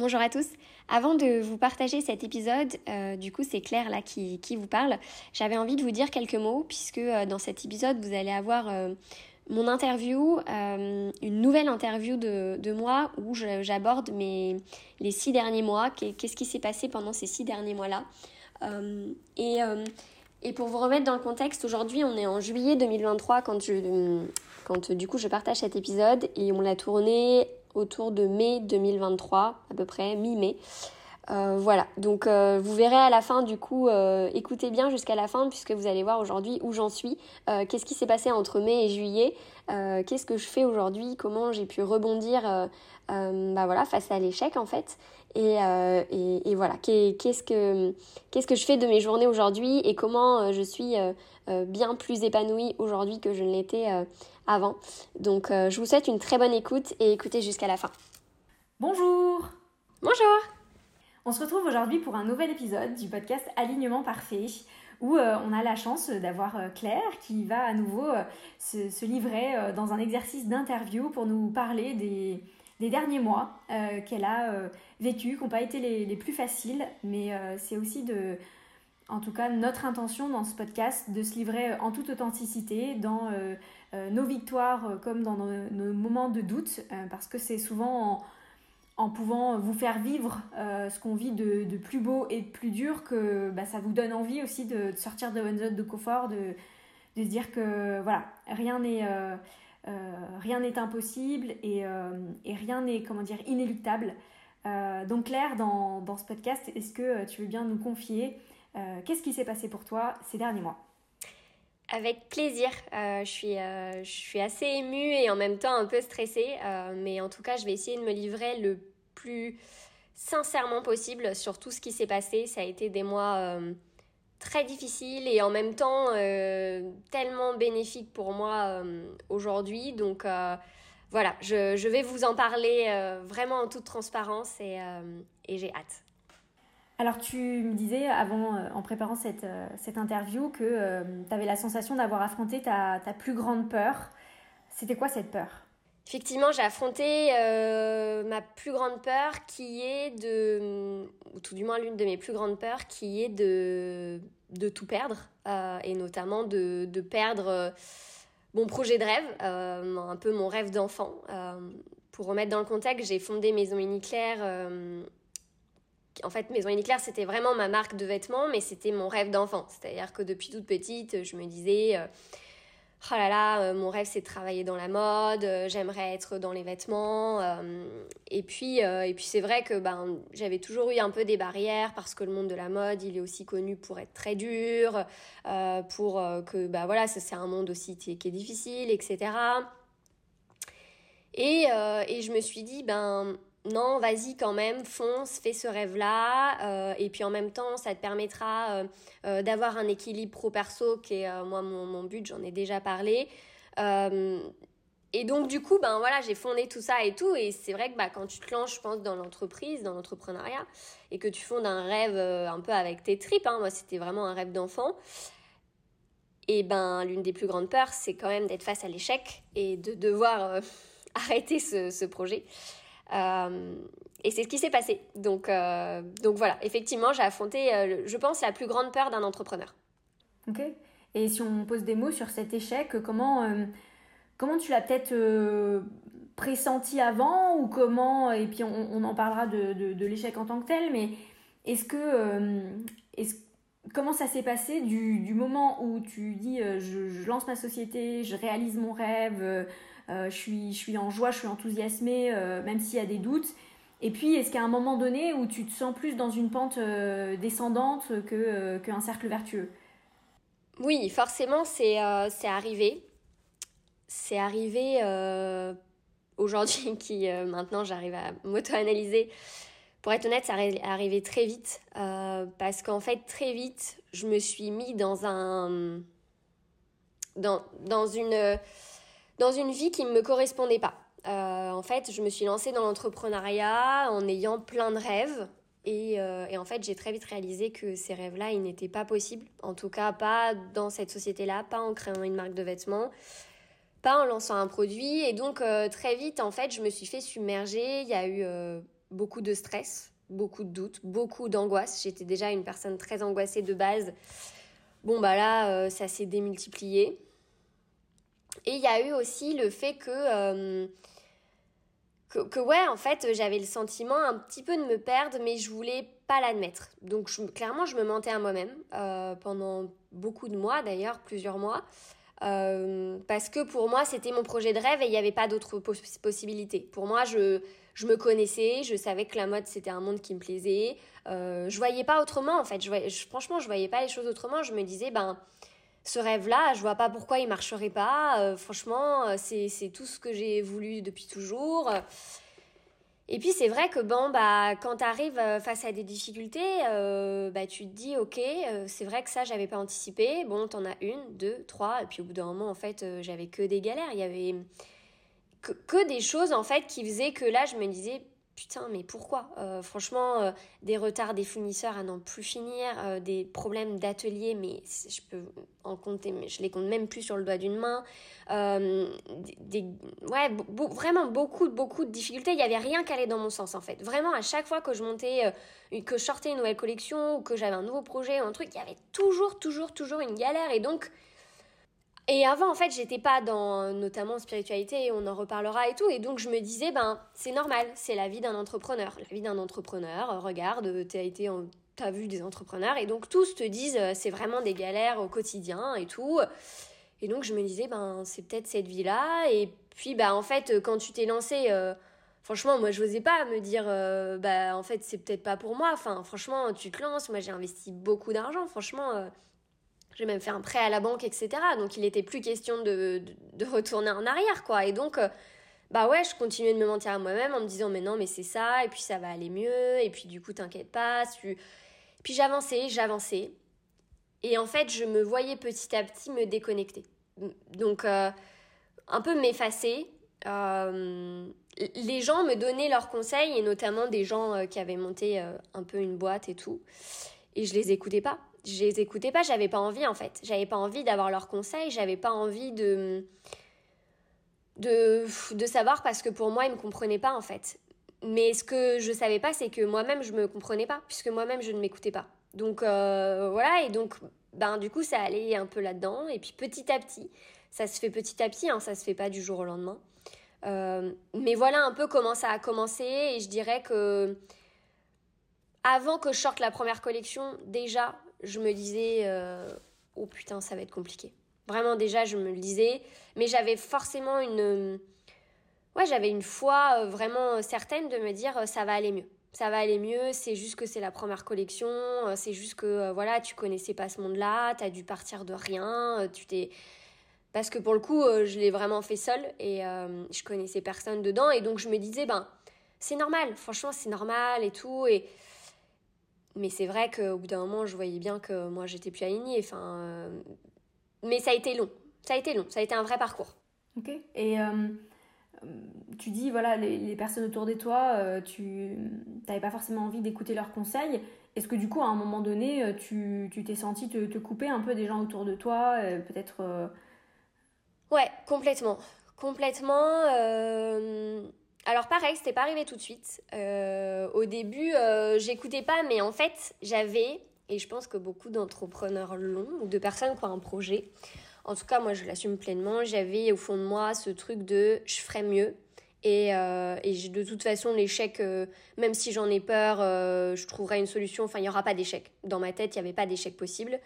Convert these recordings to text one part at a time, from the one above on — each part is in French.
Bonjour à tous. Avant de vous partager cet épisode, euh, du coup c'est Claire là qui, qui vous parle, j'avais envie de vous dire quelques mots puisque euh, dans cet épisode vous allez avoir euh, mon interview, une nouvelle interview de, de moi où j'aborde les six derniers mois, qu'est-ce qui s'est passé pendant ces six derniers mois-là. et, et pour vous remettre dans le contexte, aujourd'hui on est en juillet 2023 quand, je, quand du coup je partage cet épisode et on l'a tourné autour de mai 2023, à peu près, mi-mai. Euh, voilà, donc euh, vous verrez à la fin du coup, euh, écoutez bien jusqu'à la fin puisque vous allez voir aujourd'hui où j'en suis, qu'est-ce qui s'est passé entre mai et juillet, qu'est-ce que je fais aujourd'hui, comment j'ai pu rebondir bah voilà, face à l'échec en fait. Et, et, et voilà, qu'est-ce que, qu'est-ce que je fais de mes journées aujourd'hui? Et comment je suis bien plus épanouie aujourd'hui que je ne l'étais avant. Donc je vous souhaite une très bonne écoute et écoutez jusqu'à la fin. Bonjour Bonjour on se retrouve aujourd'hui pour un nouvel épisode du podcast Alignement Parfait où euh, on a la chance d'avoir euh, Claire qui va à nouveau euh, se, livrer dans un exercice d'interview pour nous parler des, derniers mois qu'elle a vécu, qui n'ont pas été les, plus faciles, mais c'est aussi de, en tout cas notre intention dans ce podcast, de se livrer en toute authenticité dans nos victoires comme dans nos, moments de doute, parce que c'est souvent... En, en pouvant vous faire vivre euh, ce qu'on vit de, plus beau et de plus dur, que bah, ça vous donne envie aussi de, sortir de votre zone de confort, de, se dire que voilà, rien n'est euh, euh, rien n'est impossible et, rien n'est comment dire inéluctable. donc Claire, dans, dans ce podcast, est-ce que tu veux bien nous confier qu'est-ce qui s'est passé pour toi ces derniers mois? Avec plaisir. Euh, je, suis, euh, je suis assez émue et en même temps un peu stressée. Euh, mais en tout cas, je vais essayer de me livrer le plus sincèrement possible sur tout ce qui s'est passé. Ça a été des mois très difficiles et en même temps tellement bénéfiques pour moi aujourd'hui. Donc voilà, je, vais vous en parler vraiment en toute transparence et j'ai hâte. Alors tu me disais avant, euh, en préparant cette, euh, cette interview, que euh, tu avais la sensation d'avoir affronté ta, ta, plus grande peur. C'était quoi cette peur? Effectivement, j'ai affronté ma plus grande peur qui est de, ou tout du moins l'une de mes plus grandes peurs, qui est de, de tout perdre, et notamment de, de perdre mon projet de rêve, un peu mon rêve d'enfant. pour remettre dans le contexte, j'ai fondé Maison Uniclair en fait, Maison Uniclair, c'était vraiment ma marque de vêtements, mais c'était mon rêve d'enfant. C'est-à-dire que depuis toute petite, je me disais, euh, oh là là, euh, mon rêve c'est de travailler dans la mode, euh, j'aimerais être dans les vêtements. et puis, et puis c'est vrai que ben, j'avais toujours eu un peu des barrières parce que le monde de la mode, il est aussi connu pour être très dur, pour que, bah voilà, c'est un monde aussi qui est difficile, etc. Et, et je me suis dit, ben non, vas-y quand même, fonce, fais ce rêve-là. Euh, et puis en même temps, ça te permettra euh, euh, d'avoir un équilibre pro-perso qui est moi mon, but, j'en ai déjà parlé. et donc du coup, ben voilà, j'ai fondé tout ça et tout. Et c'est vrai que bah, quand tu te lances, je pense, dans l'entreprise, dans l'entrepreneuriat, et que tu fondes un rêve un peu avec tes tripes, hein, moi c'était vraiment un rêve d'enfant. Et ben l'une des plus grandes peurs, c'est quand même d'être face à l'échec et de devoir arrêter ce projet. Euh, et c'est ce qui s'est passé. Donc, euh, donc voilà, effectivement, j'ai affronté, euh, je pense, la plus grande peur d'un entrepreneur. Ok. Et si on pose des mots sur cet échec, comment, comment tu l'as peut-être pressenti avant ou comment, et puis on, en parlera de, de, l'échec en tant que tel, mais est-ce que, est comment ça s'est passé du, moment où tu dis je, je, lance ma société, je réalise mon rêve, euh, je, suis, je suis en joie, je suis enthousiasmée, euh, même s'il y a des doutes. Et puis, est-ce qu'à un moment donné où tu te sens plus dans une pente euh, descendante qu'un cercle vertueux? Oui, forcément, c'est arrivé. c'est arrivé aujourd'hui qui maintenant j'arrive à m'auto-analyser. Pour être honnête, ça est arrivé très vite parce qu'en fait très vite je me suis mis dans un dans, dans une dans une vie qui ne me correspondait pas. Euh, en fait, je me suis lancée dans l'entrepreneuriat en ayant plein de rêves. Et, euh, et en fait, j'ai très vite réalisé que ces rêves-là, ils n'étaient pas possibles. En tout cas, pas dans cette société-là, pas en créant une marque de vêtements, pas en lançant un produit. Et donc, euh, très vite, en fait, je me suis fait submerger. Il y a eu beaucoup de stress, beaucoup de doutes, beaucoup d'angoisse. J'étais déjà une personne très angoissée de base. Bon, bah là, ça s'est démultiplié. Et il y a eu aussi le fait euh, que, que, ouais, en fait, j'avais le sentiment un petit peu de me perdre, mais je voulais pas l'admettre. Donc, clairement, je me mentais à moi-même euh, pendant beaucoup de mois, d'ailleurs, plusieurs mois. Euh, parce que pour moi, c'était mon projet de rêve et il n'y avait pas d'autres possibilités. Pour moi, je, je me connaissais, je savais que la mode, c'était un monde qui me plaisait. Euh, je voyais pas autrement, en fait. Je, je, franchement, je voyais pas les choses autrement. Je me disais, ben ce rêve-là, je vois pas pourquoi il marcherait pas. Euh, franchement, euh, c'est tout ce que j'ai voulu depuis toujours. Et puis c'est vrai que bon, bah, quand tu arrives euh, face à des difficultés, bah, tu te dis, ok, c'est vrai que ça, j'avais pas anticipé. Bon, t'en as une, deux, trois, et puis au bout d'un moment, en fait, j'avais que des galères. Il y avait que, des choses, en fait, qui faisaient que là, je me disais, putain, mais pourquoi? Euh, Franchement, euh, des retards des fournisseurs à n'en plus finir, euh, des problèmes d'atelier, mais je peux en compter, mais je les compte même plus sur le doigt d'une main. des, ouais, vraiment beaucoup, beaucoup de difficultés. Il n'y avait rien qui allait dans mon sens, en fait. Vraiment, à chaque fois que je montais, que je sortais une nouvelle collection ou que j'avais un nouveau projet ou un truc, il y avait toujours, toujours, toujours une galère. Et donc, et avant, en fait, j'étais pas dans notamment spiritualité, on en reparlera et tout. Et donc, je me disais, ben, c'est normal, c'est la vie d'un entrepreneur. La vie d'un entrepreneur, euh, regarde, t'as été t'as vu des entrepreneurs et donc tous te disent euh, c'est vraiment des galères au quotidien et tout. Et donc je me disais ben c'est peut-être cette vie là et puis bah en fait quand tu t'es lancé euh, franchement moi je n'osais pas me dire bah en fait c'est peut-être pas pour moi enfin franchement tu te lances moi j'ai investi beaucoup d'argent franchement j'ai même fait un prêt à la banque, etc. Donc il n'était plus question de, de, retourner en arrière, quoi. Et donc, euh, bah ouais, je continuais de me mentir à moi-même en me disant, mais non, mais c'est ça, et puis ça va aller mieux, et puis du coup, t'inquiète pas. Tu... Puis j'avançais, j'avançais. Et en fait, je me voyais petit à petit me déconnecter. Donc, euh, un peu m'effacer. Euh, les gens me donnaient leurs conseils, et notamment des gens qui avaient monté un peu une boîte et tout. Et je les écoutais pas je les écoutais pas, j'avais pas envie en fait. J'avais pas envie d'avoir leurs conseils, j'avais pas envie de, de, de savoir parce que pour moi, ils me comprenaient pas en fait. Mais ce que je savais pas, c'est que moi-même, je me comprenais pas, puisque moi-même, je ne m'écoutais pas. Donc euh, voilà, et donc, ben, du coup, ça allait un peu là-dedans. Et puis petit à petit, ça se fait petit à petit, hein, ça se fait pas du jour au lendemain. Euh, mais voilà un peu comment ça a commencé, et je dirais que avant que je sorte la première collection, déjà, je me disais euh, oh putain ça va être compliqué. Vraiment déjà je me le disais, mais j'avais forcément une ouais j'avais une foi euh, vraiment certaine de me dire euh, ça va aller mieux. Ça va aller mieux, c'est juste que c'est la première collection, c'est juste que voilà, tu connaissais pas ce monde-là, tu as dû partir de rien, tu t'es parce que pour le coup, je l'ai vraiment fait seule et je connaissais personne dedans et donc je me disais ben c'est normal, franchement c'est normal et tout et mais c'est vrai qu'au bout d'un moment, je voyais bien que moi, j'étais plus alignée. Enfin, euh, Mais ça a été long. Ça a été long. Ça a été un vrai parcours. Ok. Et euh, tu dis, voilà, les, personnes autour de toi, euh, tu n'avais pas forcément envie d'écouter leurs conseils. Est-ce que du coup, à un moment donné, tu t'es senti te, te, couper un peu des gens autour de toi Peut-être. Ouais, complètement. Complètement. Alors pareil, c'était pas arrivé tout de suite. Euh, au début, euh, j'écoutais pas, mais en fait, j'avais, et je pense que beaucoup d'entrepreneurs l'ont, ou de personnes qui ont un projet, en tout cas moi je l'assume pleinement, j'avais au fond de moi ce truc de je ferais mieux. Et, euh, et de toute façon, l'échec, même si j'en ai peur, je trouverai une solution. Enfin, il n'y aura pas d'échec. Dans ma tête, il n'y avait pas d'échec possible.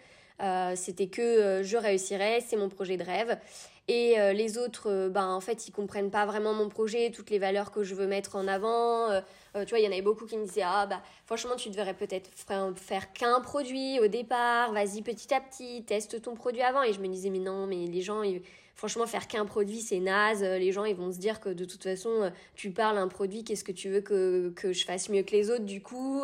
C'était que je réussirais, c'est mon projet de rêve. Et euh, les autres, euh, ben, en fait, ils comprennent pas vraiment mon projet, toutes les valeurs que je veux mettre en avant. Euh, tu vois, il y en avait beaucoup qui me disaient Ah, bah, franchement, tu devrais peut-être faire qu'un produit au départ, vas-y petit à petit, teste ton produit avant. Et je me disais Mais non, mais les gens, franchement, faire qu'un produit, c'est naze. Les gens, ils vont se dire que de toute façon, tu parles un produit, qu'est-ce que tu veux que, que je fasse mieux que les autres, du coup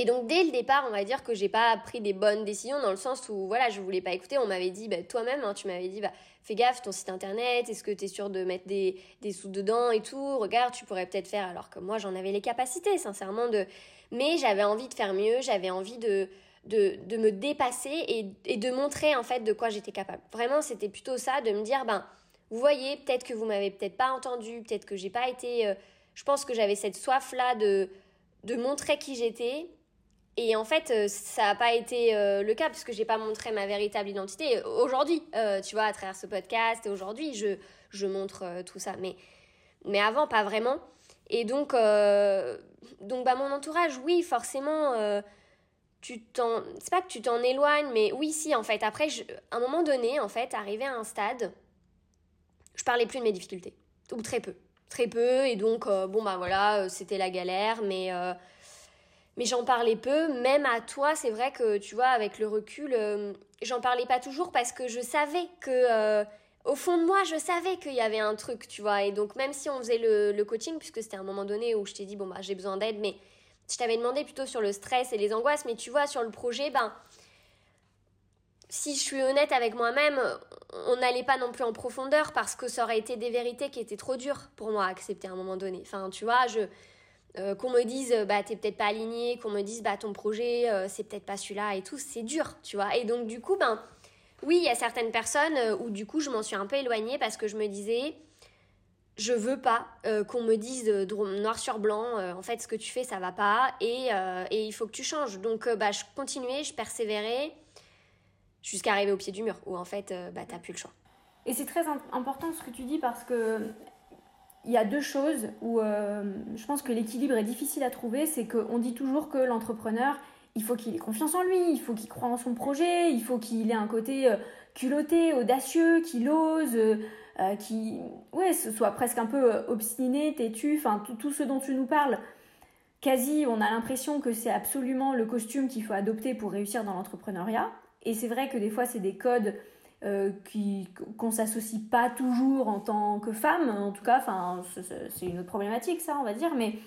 et donc dès le départ, on va dire que j'ai pas pris des bonnes décisions dans le sens où voilà, je voulais pas écouter. On m'avait dit bah, toi-même, hein, tu m'avais dit bah fais gaffe ton site internet, est-ce que tu es sûr de mettre des, des sous dedans et tout? Regarde, tu pourrais peut-être faire alors que moi j'en avais les capacités sincèrement de mais j'avais envie de faire mieux, j'avais envie de de, de me dépasser et, de montrer en fait de quoi j'étais capable. Vraiment, c'était plutôt ça de me dire ben vous voyez, peut-être que vous m'avez peut-être pas entendu, peut-être que j'ai pas été euh, je pense que j'avais cette soif là de de montrer qui j'étais et en fait, euh, ça n'a pas été euh, le cas parce que j'ai pas montré ma véritable identité. Aujourd'hui, euh, tu vois, à travers ce podcast, aujourd'hui, je, je montre tout ça. Mais, mais avant, pas vraiment. Et donc, donc bah, mon entourage, oui, forcément, tu t'en. C'est pas que tu t'en éloignes, mais oui, si, en fait. Après, à un moment donné, en fait, arrivé à un stade, je parlais plus de mes difficultés. Ou très peu. Très peu. Et donc, bon, bah voilà, c'était la galère, mais mais j'en parlais peu, même à toi, c'est vrai que tu vois, avec le recul, euh, j'en parlais pas toujours parce que je savais que, euh, au fond de moi, je savais qu'il y avait un truc, tu vois. Et donc, même si on faisait le, coaching, puisque c'était un moment donné où je t'ai dit, bon, bah, j'ai besoin d'aide, mais je t'avais demandé plutôt sur le stress et les angoisses, mais tu vois, sur le projet, ben, si je suis honnête avec moi-même, on n'allait pas non plus en profondeur parce que ça aurait été des vérités qui étaient trop dures pour moi à accepter à un moment donné. Enfin, tu vois, je euh, qu'on me dise bah t'es peut-être pas aligné, qu'on me dise bah ton projet euh, c'est peut-être pas celui-là et tout, c'est dur, tu vois. Et donc du coup ben oui, il y a certaines personnes euh, où du coup je m'en suis un peu éloignée parce que je me disais je veux pas qu'on me dise noir sur blanc en fait ce que tu fais ça va pas et, et il faut que tu changes. Donc bah je continuais, je persévérais jusqu'à arriver au pied du mur où en fait bah t'as plus le choix. Et c'est très important ce que tu dis parce que il y a deux choses où euh, je pense que l'équilibre est difficile à trouver. C'est qu'on dit toujours que l'entrepreneur, il faut qu'il ait confiance en lui, il faut qu'il croie en son projet, il faut qu'il ait un côté euh, culotté, audacieux, qu'il ose, euh, qui ouais, soit presque un peu obstiné, têtu, enfin tout, ce dont tu nous parles. Quasi, on a l'impression que c'est absolument le costume qu'il faut adopter pour réussir dans l'entrepreneuriat. Et c'est vrai que des fois, c'est des codes euh, qu'on s'associe pas toujours en tant que femme, en tout cas, enfin, c'est une autre problématique, ça, on va dire, mais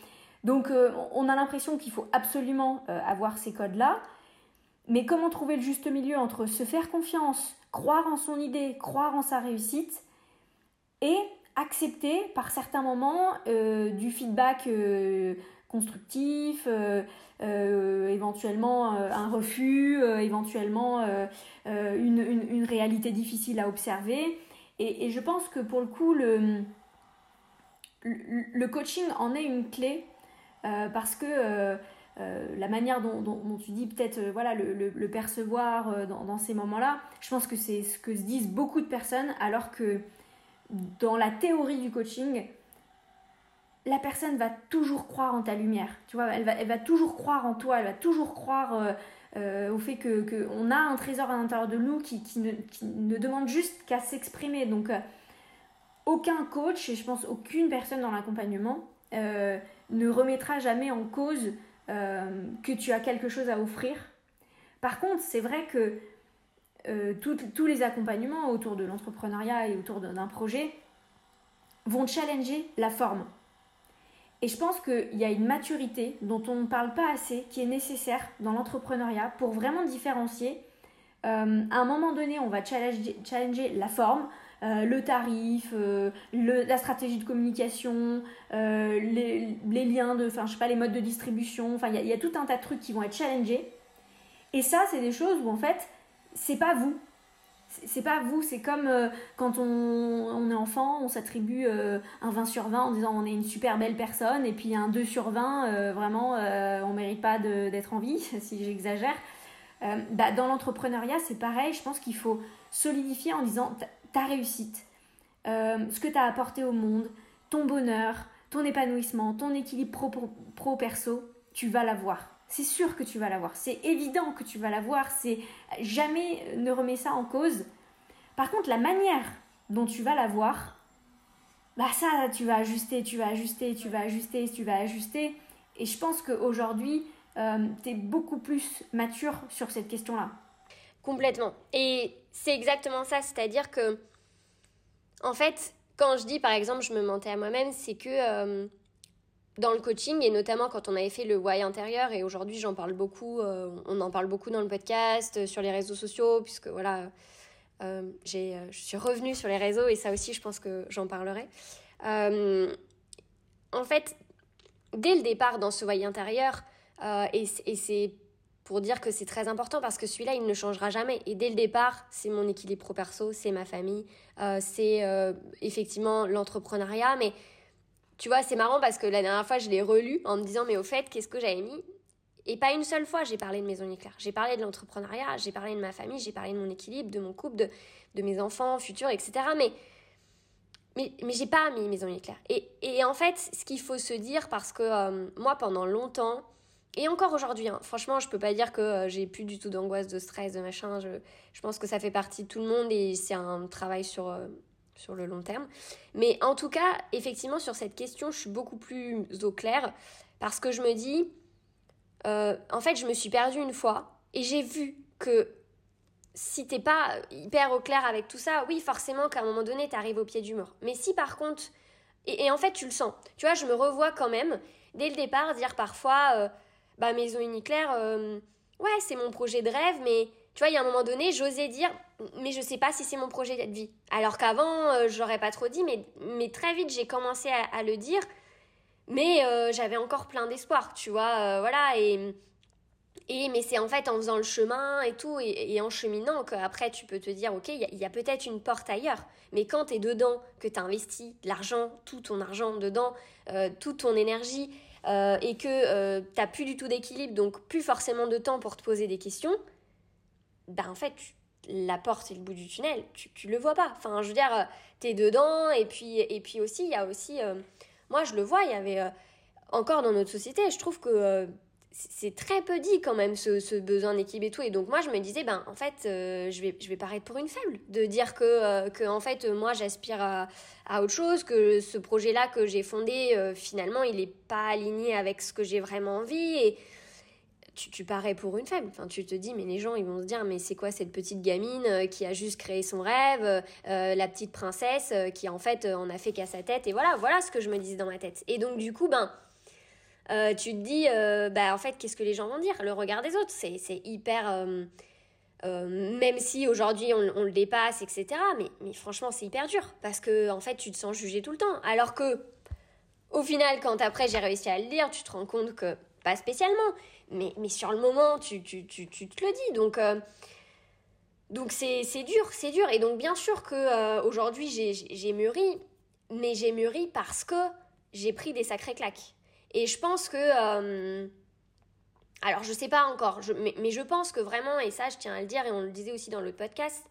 donc euh, on a l'impression qu'il faut absolument euh, avoir ces codes-là, mais comment trouver le juste milieu entre se faire confiance, croire en son idée, croire en sa réussite, et accepter par certains moments du feedback constructif, euh, éventuellement euh, un refus, euh, éventuellement une, réalité difficile à observer. Et, je pense que pour le coup, le, le coaching en est une clé parce que la manière dont, tu dis peut-être voilà le, percevoir dans, dans, ces moments-là, je pense que c'est ce que se disent beaucoup de personnes, alors que dans la théorie du coaching, la personne va toujours croire en ta lumière. Tu vois, elle va, elle va toujours croire en toi, elle va toujours croire euh, euh, au fait que qu'on a un trésor à l'intérieur de nous qui, qui, ne, demande juste qu'à s'exprimer. Donc, euh, aucun coach, et je pense aucune personne dans l'accompagnement, ne remettra jamais en cause que tu as quelque chose à offrir. Par contre, c'est vrai que tous les accompagnements autour de l'entrepreneuriat et autour d'un projet vont challenger la forme. Et je pense qu'il y a une maturité dont on ne parle pas assez, qui est nécessaire dans l'entrepreneuriat pour vraiment différencier. Euh, à un moment donné, on va challenger, la forme, euh, le tarif, euh, la stratégie de communication, les, liens de, enfin je sais pas, les modes de distribution. Enfin, il y, a tout un tas de trucs qui vont être challengés. Et ça, c'est des choses où en fait, c'est pas vous, c'est pas vous, c'est comme euh, quand on, est enfant, on s'attribue euh, un 20 sur 20 en disant on est une super belle personne, et puis un 2 sur 20, euh, vraiment, on mérite pas d'être en vie, si j'exagère. Bah, dans l'entrepreneuriat, c'est pareil, je pense qu'il faut solidifier en disant ta réussite, ce que tu as apporté au monde, ton bonheur, ton épanouissement, ton équilibre pro-perso, tu vas l'avoir c'est sûr que tu vas l'avoir. C'est évident que tu vas l'avoir. C'est jamais ne remets ça en cause. Par contre, la manière dont tu vas l'avoir, bah ça, tu vas ajuster, tu vas ajuster, tu vas ajuster, tu vas ajuster. Et je pense qu'aujourd'hui, euh, tu es beaucoup plus mature sur cette question-là. Complètement. Et c'est exactement ça. C'est-à-dire que, en fait, quand je dis par exemple je me mentais à moi-même, c'est que euh, dans le coaching et notamment quand on avait fait le why intérieur et aujourd'hui j'en parle beaucoup, euh, on en parle beaucoup dans le podcast, euh, sur les réseaux sociaux, puisque voilà, j'ai, je suis revenue sur les réseaux et ça aussi je pense que j'en parlerai. en fait, dès le départ dans ce why intérieur, et, et c'est pour dire que c'est très important parce que celui-là, il ne changera jamais. Et dès le départ, c'est mon équilibre pro-perso, c'est ma famille, euh, c'est euh, effectivement l'entrepreneuriat. Mais tu vois, c'est marrant parce que la dernière fois, je l'ai relu en me disant, mais au fait, qu'est-ce que j'avais mis? Et pas une seule fois, j'ai parlé de Maison Éclair. J'ai parlé de l'entrepreneuriat, j'ai parlé de ma famille, j'ai parlé de mon équilibre, de mon couple, de, de mes enfants futurs, etc. Mais mais, mais j'ai pas mis Maison Éclair. Et, et en fait, ce qu'il faut se dire, parce que euh, moi, pendant longtemps, et encore aujourd'hui, hein, franchement, je peux pas dire que euh, j'ai plus du tout d'angoisse, de stress, de machin. Je, je, pense que ça fait partie de tout le monde et c'est un travail sur, euh, sur le long terme. Mais en tout cas, effectivement, sur cette question, je suis beaucoup plus au clair parce que je me dis, euh, en fait, je me suis perdue une fois et j'ai vu que si t'es pas hyper au clair avec tout ça, oui, forcément qu'à un moment donné, t'arrives au pied du mur. Mais si par contre, et, en fait, tu le sens, tu vois, je me revois quand même, dès le départ, dire parfois bah Maison Uniclair, euh, ouais, c'est mon projet de rêve, mais tu vois, il y a un moment donné, j'osais dire, mais je sais pas si c'est mon projet de vie. Alors qu'avant, euh, j'aurais pas trop dit, mais, mais très vite, j'ai commencé à, le dire, mais euh, j'avais encore plein d'espoir, tu vois, voilà, et, et mais c'est en fait en faisant le chemin et tout, et, en cheminant qu'après, tu peux te dire, ok, il y a, peut-être une porte ailleurs, mais quand tu es dedans, que tu investis de l'argent, tout ton argent dedans, toute ton énergie, euh, et que euh, n'as plus du tout d'équilibre, donc plus forcément de temps pour te poser des questions, ben en fait, la porte et le bout du tunnel, tu, tu le vois pas. Enfin, je veux dire, euh, tu es dedans, et puis, et puis aussi, il y a aussi, moi je le vois, il y avait encore dans notre société, je trouve que c'est très peu dit quand même ce, besoin d'équilibre et tout. Et donc moi je me disais ben en fait euh, je vais je vais paraître pour une faible de dire que euh, que en fait moi j'aspire à, à, autre chose que ce projet là que j'ai fondé euh, finalement il est pas aligné avec ce que j'ai vraiment envie. Et tu, parais pour une faible enfin tu te dis mais les gens ils vont se dire mais c'est quoi cette petite gamine qui a juste créé son rêve la petite princesse qui en fait en a fait qu'à sa tête et voilà voilà ce que je me disais dans ma tête et donc du coup ben euh, tu te dis, euh, bah en fait, qu'est-ce que les gens vont dire? Le regard des autres, c'est hyper... Euh, même si aujourd'hui on, le dépasse, etc. Mais, mais franchement, c'est hyper dur parce que en fait, tu te sens jugé tout le temps. Alors que, au final, quand après j'ai réussi à le dire, tu te rends compte que pas spécialement, mais, mais sur le moment, tu, tu, tu, tu te le dis. Donc, donc c'est dur, c'est dur. Et donc, bien sûr que aujourd'hui j'ai mûri, mais j'ai mûri parce que j'ai pris des sacrés claques. Et je pense que... Euh, alors, je sais pas encore, mais, je pense que vraiment, et ça, je tiens à le dire, et on le disait aussi dans le podcast,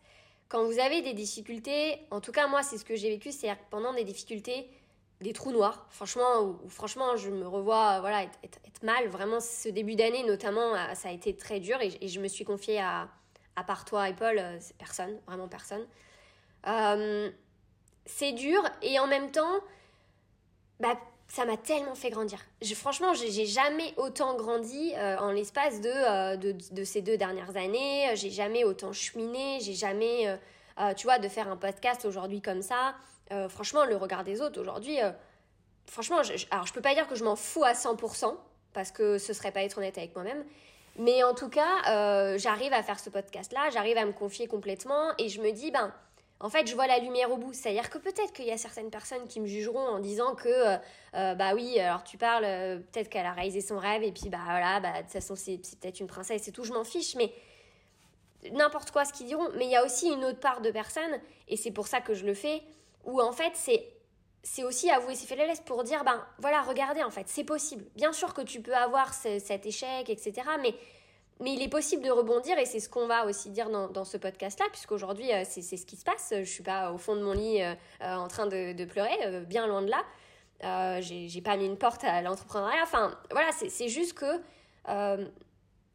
quand vous avez des difficultés, en tout cas, moi, c'est ce que j'ai vécu, c'est pendant des difficultés, des trous noirs, franchement, franchement, je me revois voilà, être, mal. Vraiment, ce début d'année, notamment, euh, ça a été très dur, et, je me suis confiée à, à part toi et Paul, euh, personne, vraiment personne. c'est dur, et en même temps, bah, ça m'a tellement fait grandir. Je, franchement, j'ai jamais autant grandi euh, en l'espace euh, de, de, ces deux dernières années. J'ai jamais autant cheminé. J'ai jamais, euh, tu vois, de faire un podcast aujourd'hui comme ça. Franchement, le regard des autres aujourd'hui, franchement, je, alors je peux pas dire que je m'en fous à 100% parce que ce serait pas être honnête avec moi-même. Mais en tout cas, j'arrive à faire ce podcast-là, j'arrive à me confier complètement et je me dis, ben, en fait, je vois la lumière au bout. C'est-à-dire que peut-être qu'il y a certaines personnes qui me jugeront en disant que, euh, euh, bah oui, alors tu parles, euh, peut-être qu'elle a réalisé son rêve et puis, bah voilà, bah, de toute façon, c'est, peut-être une princesse et tout, je m'en fiche, mais n'importe quoi ce qu'ils diront. Mais il y a aussi une autre part de personnes, et c'est pour ça que je le fais, où en fait, c'est. C'est aussi avouer ses faiblesses pour dire, ben voilà, regardez, en fait, c'est possible. Bien sûr que tu peux avoir cet échec, etc. Mais mais il est possible de rebondir et c'est ce qu'on va aussi dire dans, dans ce podcast-là, puisqu'aujourd'hui, euh, c'est ce qui se passe. Je suis pas au fond de mon lit euh, euh, en train de, de pleurer, bien loin de là. Euh, j'ai pas mis une porte à l'entrepreneuriat. Enfin, voilà, c'est juste que,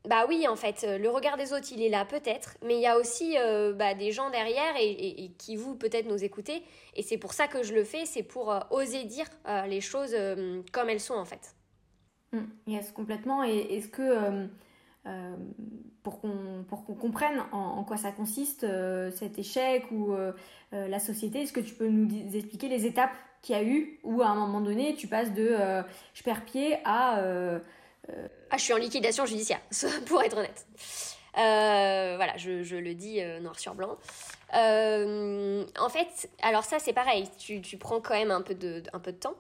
bah oui, en fait, le regard des autres, il est là peut-être, mais il y a aussi bah, des gens derrière et, qui vous peut-être nous écoutez. Et c'est pour ça que je le fais, c'est pour oser dire les choses comme elles sont en fait. Mmh, yes, complètement. Et est-ce que pour qu'on qu'on comprenne en, quoi ça consiste cet échec ou la société. Est-ce que tu peux nous expliquer les étapes qu'il y a eu où à un moment donné tu passes de je perds pied à ah je suis en liquidation judiciaire pour être honnête. voilà, je, le dis noir sur blanc. Euh, en fait, alors ça c'est pareil, tu, tu, prends quand même un peu de, un peu de temps.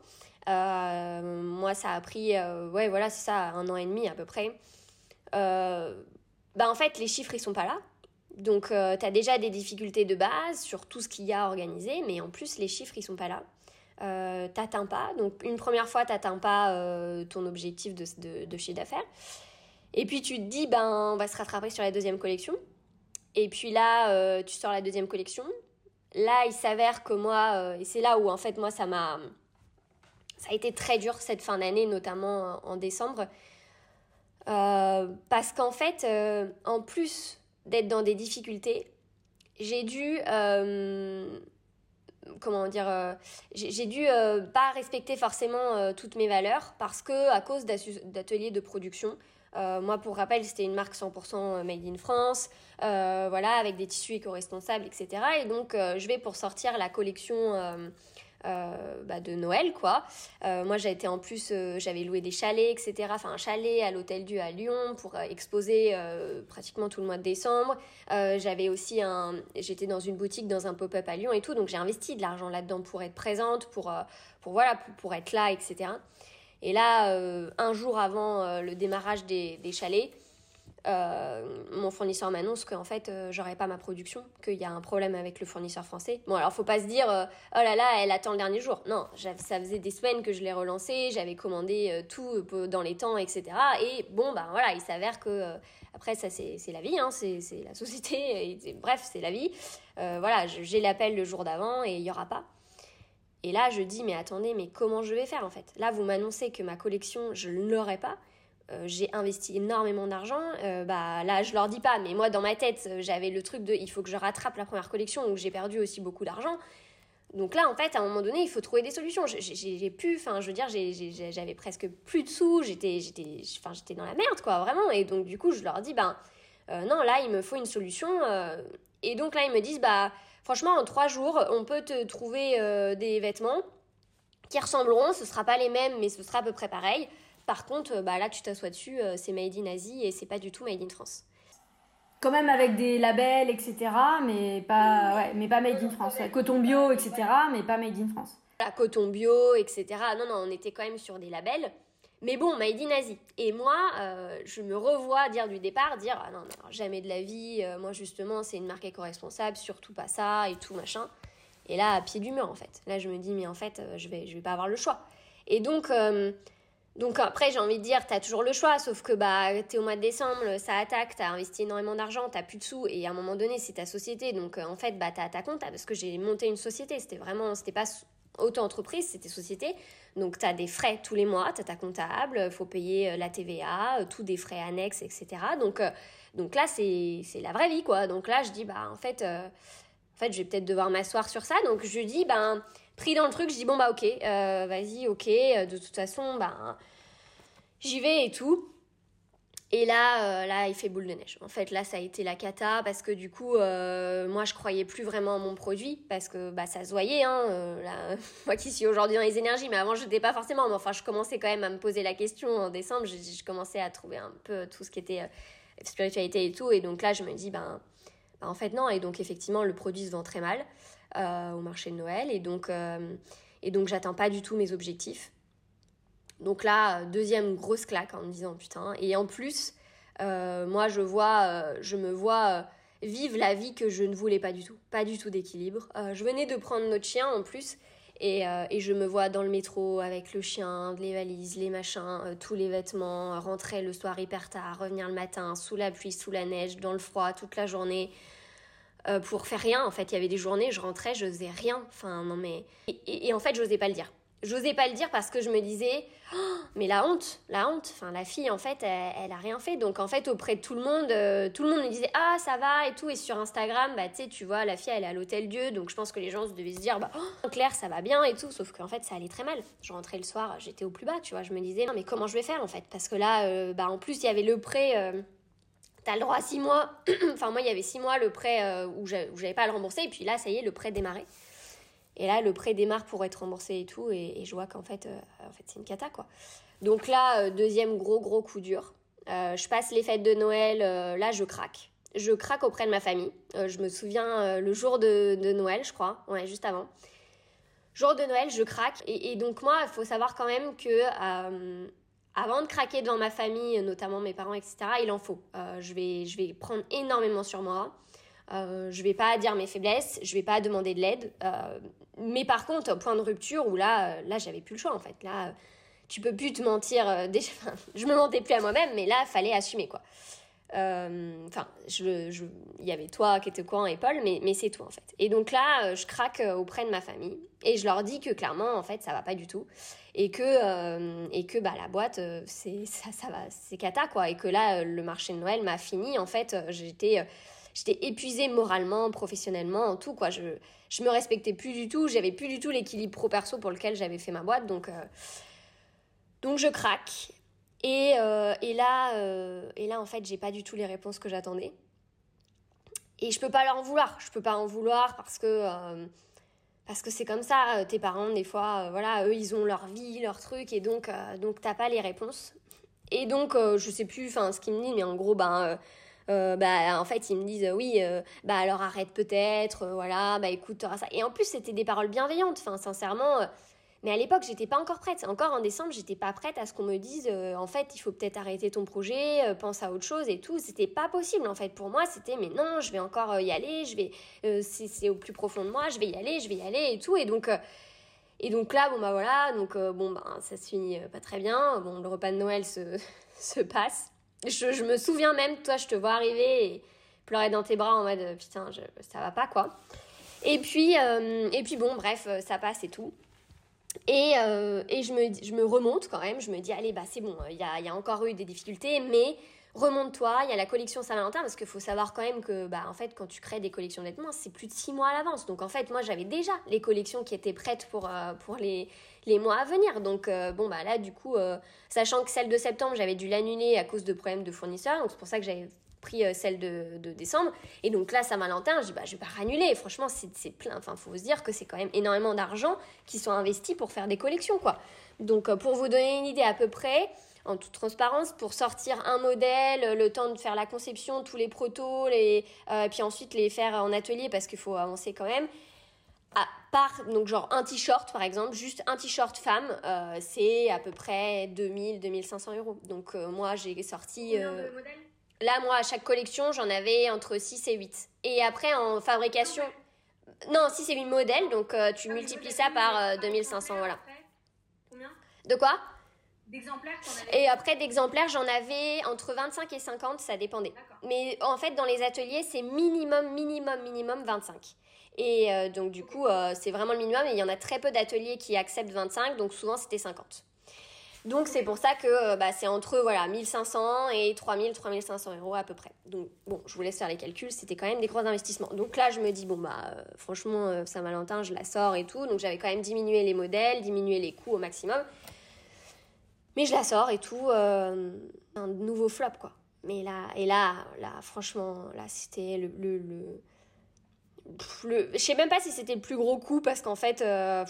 Euh, moi ça a pris, euh, ouais voilà c'est ça, un an et demi à peu près. bah en fait les chiffres ils sont pas là. Donc tu as déjà des difficultés de base sur tout ce qu'il y a organisé, mais en plus les chiffres ils sont pas là. Euh, t'atteins pas. Donc une première fois, t'atteins pas ton objectif de, de, chiffre d'affaires. Et puis tu te dis, ben, on va se rattraper sur la deuxième collection. Et puis là, euh, tu sors la deuxième collection. Là, il s'avère que moi, euh, et c'est là où en fait moi ça m'a, ça a été très dur cette fin d'année, notamment euh, en décembre, parce qu'en fait, en plus d'être dans des difficultés, j'ai dû, comment dire, j'ai dû pas respecter forcément toutes mes valeurs parce que à cause d'ateliers de production, euh, moi, pour rappel, c'était une marque 100% euh, made in France, euh, voilà, avec des tissus éco-responsables, etc. Et donc, je vais pour sortir la collection bah, de Noël, quoi. moi, j'ai été en plus, j'avais loué des chalets, etc. Enfin, un chalet à l'Hôtel Dieu à Lyon pour exposer pratiquement tout le mois de décembre. j'avais aussi un, j'étais dans une boutique, dans un pop-up à Lyon et tout, donc j'ai investi de l'argent là-dedans pour être présente, pour, pour voilà, pour, pour être là, etc. Et là, euh, un jour avant euh, le démarrage des, chalets, euh, mon fournisseur m'annonce qu'en fait, j'aurai pas ma production, qu'il y a un problème avec le fournisseur français. Bon, alors faut pas se dire, oh là là, elle attend le dernier jour. Non, ça faisait des semaines que je l'ai relancé, j'avais commandé tout dans les temps, etc. Et bon, bah voilà, il s'avère que, après, ça c'est la vie, hein, c'est la société, bref, c'est la vie. voilà, j'ai l'appel le jour d'avant et il y aura pas. Et là, je dis, mais attendez, mais comment je vais faire en fait? Là, vous m'annoncez que ma collection, je ne l'aurai pas. Euh, j'ai investi énormément d'argent. Euh, bah là, je leur dis pas, mais moi, dans ma tête, j'avais le truc de, il faut que je rattrape la première collection où j'ai perdu aussi beaucoup d'argent. Donc là, en fait, à un moment donné, il faut trouver des solutions. J'ai pu, enfin, je veux dire, j'avais presque plus de sous. J'étais, dans la merde, quoi, vraiment. Et donc, du coup, je leur dis, ben, euh, non, là, il me faut une solution. et donc là, ils me disent, bah Franchement, en trois jours, on peut te trouver euh, des vêtements qui ressembleront. Ce sera pas les mêmes, mais ce sera à peu près pareil. Par contre, euh, bah, là, tu t'assois dessus, euh, c'est made in Asie et c'est pas du tout made in France. Quand même avec des labels, etc., mais pas, mais pas made in France. Coton bio, etc., mais pas made in France. La coton bio, etc. Non, non, on était quand même sur des labels. Mais bon, Made in Asie. Et moi, euh, je me revois dire du départ, dire ah non, non jamais de la vie, euh, moi justement, c'est une marque éco-responsable, surtout pas ça et tout machin. Et là, à pied du mur en fait. Là, je me dis, mais en fait, je vais, je vais pas avoir le choix. Et donc, donc après, j'ai envie de dire, t'as toujours le choix, sauf que bah, t'es au mois de décembre, ça attaque, t'as investi énormément d'argent, t'as plus de sous, et à un moment donné, c'est ta société. Donc en fait, bah, t'as ta compte, parce que j'ai monté une société. C'était vraiment, c'était pas auto-entreprise, c'était société. Donc, tu as des frais tous les mois, tu as ta comptable, faut payer euh, la TVA, euh, tous des frais annexes, etc. Donc, euh, donc là, c'est la vraie vie, quoi. Donc là, je dis, bah, en fait, en fait je vais peut-être devoir m'asseoir sur ça. Donc, je dis, ben, pris dans le truc, je dis, bon, bah, ok, vas-y, ok, de toute façon, ben, j'y vais et tout. Et là, euh, là, il fait boule de neige. En fait, là, ça a été la cata parce que du coup, euh, moi, je croyais plus vraiment en mon produit parce que bah, ça se voyait. Hein, euh, moi qui suis aujourd'hui dans les énergies, mais avant, je n'étais pas forcément. Mais enfin, je commençais quand même à me poser la question en décembre. Je, commençais à trouver un peu tout ce qui était spiritualité et tout. Et donc là, je me dis, ben, ben, en fait, non. Et donc, effectivement, le produit se vend très mal au marché de Noël. Et donc, et donc j'atteins pas du tout mes objectifs. Donc là, deuxième grosse claque en me disant putain. Et en plus, euh, moi, je vois, euh, je me vois euh, vivre la vie que je ne voulais pas du tout. Pas du tout d'équilibre. je venais de prendre notre chien en plus. Et, et, je me vois dans le métro avec le chien, les valises, les machins, tous les vêtements, rentrer le soir hyper tard, revenir le matin, sous la pluie, sous la neige, dans le froid, toute la journée. Pour faire rien, en fait, il y avait des journées, je rentrais, je faisais rien. Enfin, non mais. Et, en fait, je n'osais pas le dire. J'osais pas le dire parce que je me disais, oh, mais la honte, la honte. Enfin, la fille, en fait, elle, a rien fait. Donc, en fait, auprès de tout le monde, euh, tout le monde me disait, ah, ça va et tout. Et sur Instagram, bah, tu sais, tu vois, la fille, elle est à l'hôtel Dieu. Donc, je pense que les gens devaient se dire, bah, oh, Claire, ça va bien et tout. Sauf qu'en fait, ça allait très mal. Je rentrais le soir, j'étais au plus bas, tu vois. Je me disais, non, mais comment je vais faire, en fait? Parce que là, euh, bah, en plus, il y avait le prêt. Euh, t'as le droit à six mois. enfin, moi, il y avait six mois le prêt euh, où j'avais pas à le rembourser. Et puis là, ça y est, le prêt démarrait. Et là, le prêt démarre pour être remboursé et tout. Et, je vois qu'en fait, euh, en fait c'est une cata, quoi. Donc là, euh, deuxième gros, gros coup dur. je passe les fêtes de Noël. là, je craque. Je craque auprès de ma famille. je me souviens le jour de, de, Noël, je crois. Ouais, juste avant. Jour de Noël, je craque. Et, et donc, moi, il faut savoir quand même que avant de craquer devant ma famille, notamment mes parents, etc., il en faut. Euh, je, vais, je vais prendre énormément sur moi. Euh, je vais pas dire mes faiblesses, je vais pas demander de l'aide. Euh, mais par contre, au point de rupture où là, là, j'avais plus le choix en fait. Là, tu peux plus te mentir. déjà, je me mentais plus à moi-même, mais là, fallait assumer quoi. Euh, enfin, il y avait toi qui étais courant et Paul, mais, mais c'est tout en fait. Et donc là, je craque auprès de ma famille et je leur dis que clairement, en fait, ça va pas du tout et que euh, et que bah la boîte, euh, c'est ça, ça va, c'est cata quoi. Et que là, le marché de Noël m'a fini. En fait, j'étais j'étais épuisée moralement, professionnellement, en tout quoi. Je je me respectais plus du tout. J'avais plus du tout l'équilibre pro perso pour lequel j'avais fait ma boîte. Donc donc je craque et, euh, et, là, euh, et là, en fait, j'ai pas du tout les réponses que j'attendais. Et je peux pas leur en vouloir. Je peux pas en vouloir parce que euh, parce que c'est comme ça. Tes parents, des fois, voilà, eux, ils ont leur vie, leur truc, et donc donc t'as pas les réponses. Et donc, je sais plus, ce qu'ils me disent, mais en gros, ben. bah en fait ils me disent oui bah alors arrête peut-être voilà bah écoute ça et en plus c'était des paroles bienveillantes enfin sincèrement mais à l'époque, j'étais pas encore prête. Encore en décembre, j'étais pas prête à ce qu'on me dise euh, en fait, il faut peut-être arrêter ton projet, euh, pense à autre chose et tout. C'était pas possible en fait. Pour moi, c'était mais non, je vais encore euh, y aller, je vais c'est au plus profond de moi, je vais y aller, je vais y aller et tout. Et donc et donc là, bon bah voilà, donc bon ben ça se finit pas très bien. Bon, le repas de Noël se, se passe. Je, je, me souviens même, toi, je te vois arriver et pleurer dans tes bras en mode putain, je, ça va pas quoi. Et puis, et puis bon, bref, ça passe et tout. Et, euh, je, me, remonte quand même, je me dis, allez, bah c'est bon, il y a, encore eu des difficultés, mais remonte-toi, il y a la collection Saint-Valentin, parce qu'il faut savoir quand même que, bah, en fait, quand tu crées des collections de vêtements, c'est plus de six mois à l'avance. Donc, en fait, moi, j'avais déjà les collections qui étaient prêtes pour, euh, les mois à venir. Donc, euh, bon, bah là, du coup, sachant que celle de septembre, j'avais dû l'annuler à cause de problèmes de fournisseurs, donc c'est pour ça que j'avais pris euh, celle de, de, décembre. Et donc là, Saint-Valentin, je dis, bah, je vais pas annuler. Franchement, c'est plein. Enfin, faut se dire que c'est quand même énormément d'argent qui sont investis pour faire des collections, quoi. Donc, euh, pour vous donner une idée à peu près, en toute transparence, pour sortir un modèle, le temps de faire la conception, tous les protos, les, euh, et puis ensuite les faire en atelier parce qu'il faut avancer quand même. À part, donc genre un t-shirt par exemple, juste un t-shirt femme, c'est à peu près 2000, 2500 euros. Donc moi j'ai sorti... Combien de modèles? Là, moi, à chaque collection, j'en avais entre 6 et 8. Et après, en fabrication... Non, 6 et 8 modèles, donc euh, tu ah, multiplies ça par 2500, euh, voilà. Combien? De quoi? D'exemplaires Et après, d'exemplaires, j'en avais entre 25 et 50, ça dépendait. Mais en fait, dans les ateliers, c'est minimum, minimum, minimum 25. Et euh, donc, du coup, c'est vraiment le minimum. Et il y en a très peu d'ateliers qui acceptent 25, donc souvent, c'était 50. Donc c'est pour ça que euh, bah, c'est entre voilà 1500 et 3000, 3500 euros à peu près. Donc bon, je vous laisse faire les calculs, c'était quand même des gros investissements. Donc là je me dis bon bah euh, franchement euh, Saint-Valentin je la sors et tout, donc j'avais quand même diminué les modèles, diminué les coûts au maximum. Mais je la sors et tout, un nouveau flop quoi. Mais là et là là franchement là c'était le, je sais même pas si c'était le plus gros coup parce qu'en fait, euh,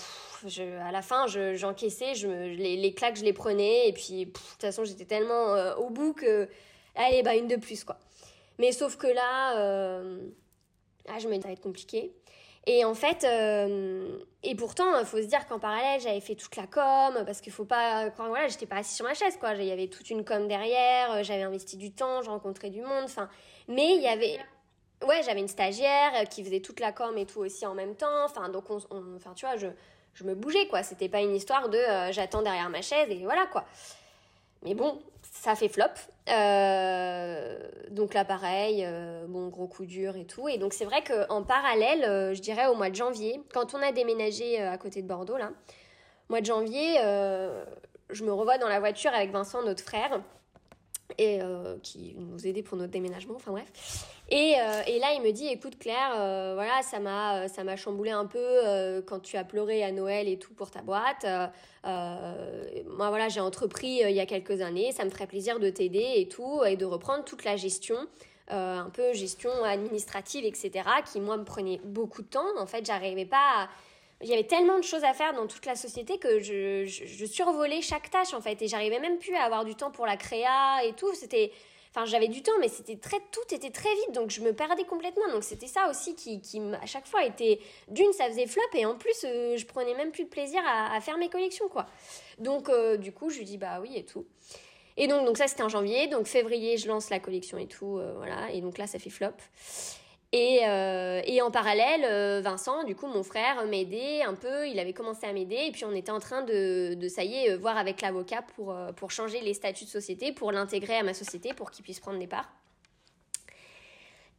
à la fin, j'encaissais, je, les, les, claques, je les prenais et puis de toute façon, j'étais tellement euh, au bout que allez, bah une de plus quoi. Mais sauf que là, euh, ah, je me dis ça va être compliqué. Et en fait, et pourtant, il faut se dire qu'en parallèle, j'avais fait toute la com parce qu'il faut pas, quand voilà, j'étais pas assise sur ma chaise quoi. Il y avait toute une com derrière, j'avais investi du temps, j'ai rencontré du monde, enfin, mais il y avait ouais, j'avais une stagiaire euh, qui faisait toute la com et tout aussi en même temps. Enfin, donc, on, enfin, tu vois, je, me bougeais, quoi. C'était pas une histoire de euh, j'attends derrière ma chaise et voilà, quoi. Mais bon, ça fait flop. Euh, donc là, pareil, bon, gros coup dur et tout. Et donc, c'est vrai qu'en parallèle, je dirais au mois de janvier, quand on a déménagé à côté de Bordeaux, là, mois de janvier, je me revois dans la voiture avec Vincent, notre frère. et qui nous aidait pour notre déménagement, enfin bref. Et, et là, il me dit, écoute Claire, voilà, ça m'a, ça m'a chamboulé un peu quand tu as pleuré à Noël et tout pour ta boîte. moi, voilà, j'ai entrepris il y a quelques années, ça me ferait plaisir de t'aider et tout, et de reprendre toute la gestion. Euh, un peu gestion administrative, etc., qui moi me prenait beaucoup de temps. En fait, j'arrivais pas à... Il y avait tellement de choses à faire dans toute la société que je, je, survolais chaque tâche en fait et j'arrivais même plus à avoir du temps pour la créa et tout. C'était, enfin j'avais du temps mais c'était très, tout était très vite donc je me perdais complètement. Donc c'était ça aussi qui, qui à chaque fois était d'une ça faisait flop et en plus euh, je prenais même plus de plaisir à, faire mes collections quoi. Donc euh, du coup je lui dis bah oui et tout. Et donc, donc ça, c'était en janvier. Donc, février, je lance la collection et tout. Euh, voilà. Et donc là, ça fait flop. Et, euh, et en parallèle, euh, Vincent, du coup, mon frère, m'aidait un peu. Il avait commencé à m'aider. Et puis, on était en train de, ça y est, voir avec l'avocat pour, pour changer les statuts de société, pour l'intégrer à ma société, pour qu'il puisse prendre des parts.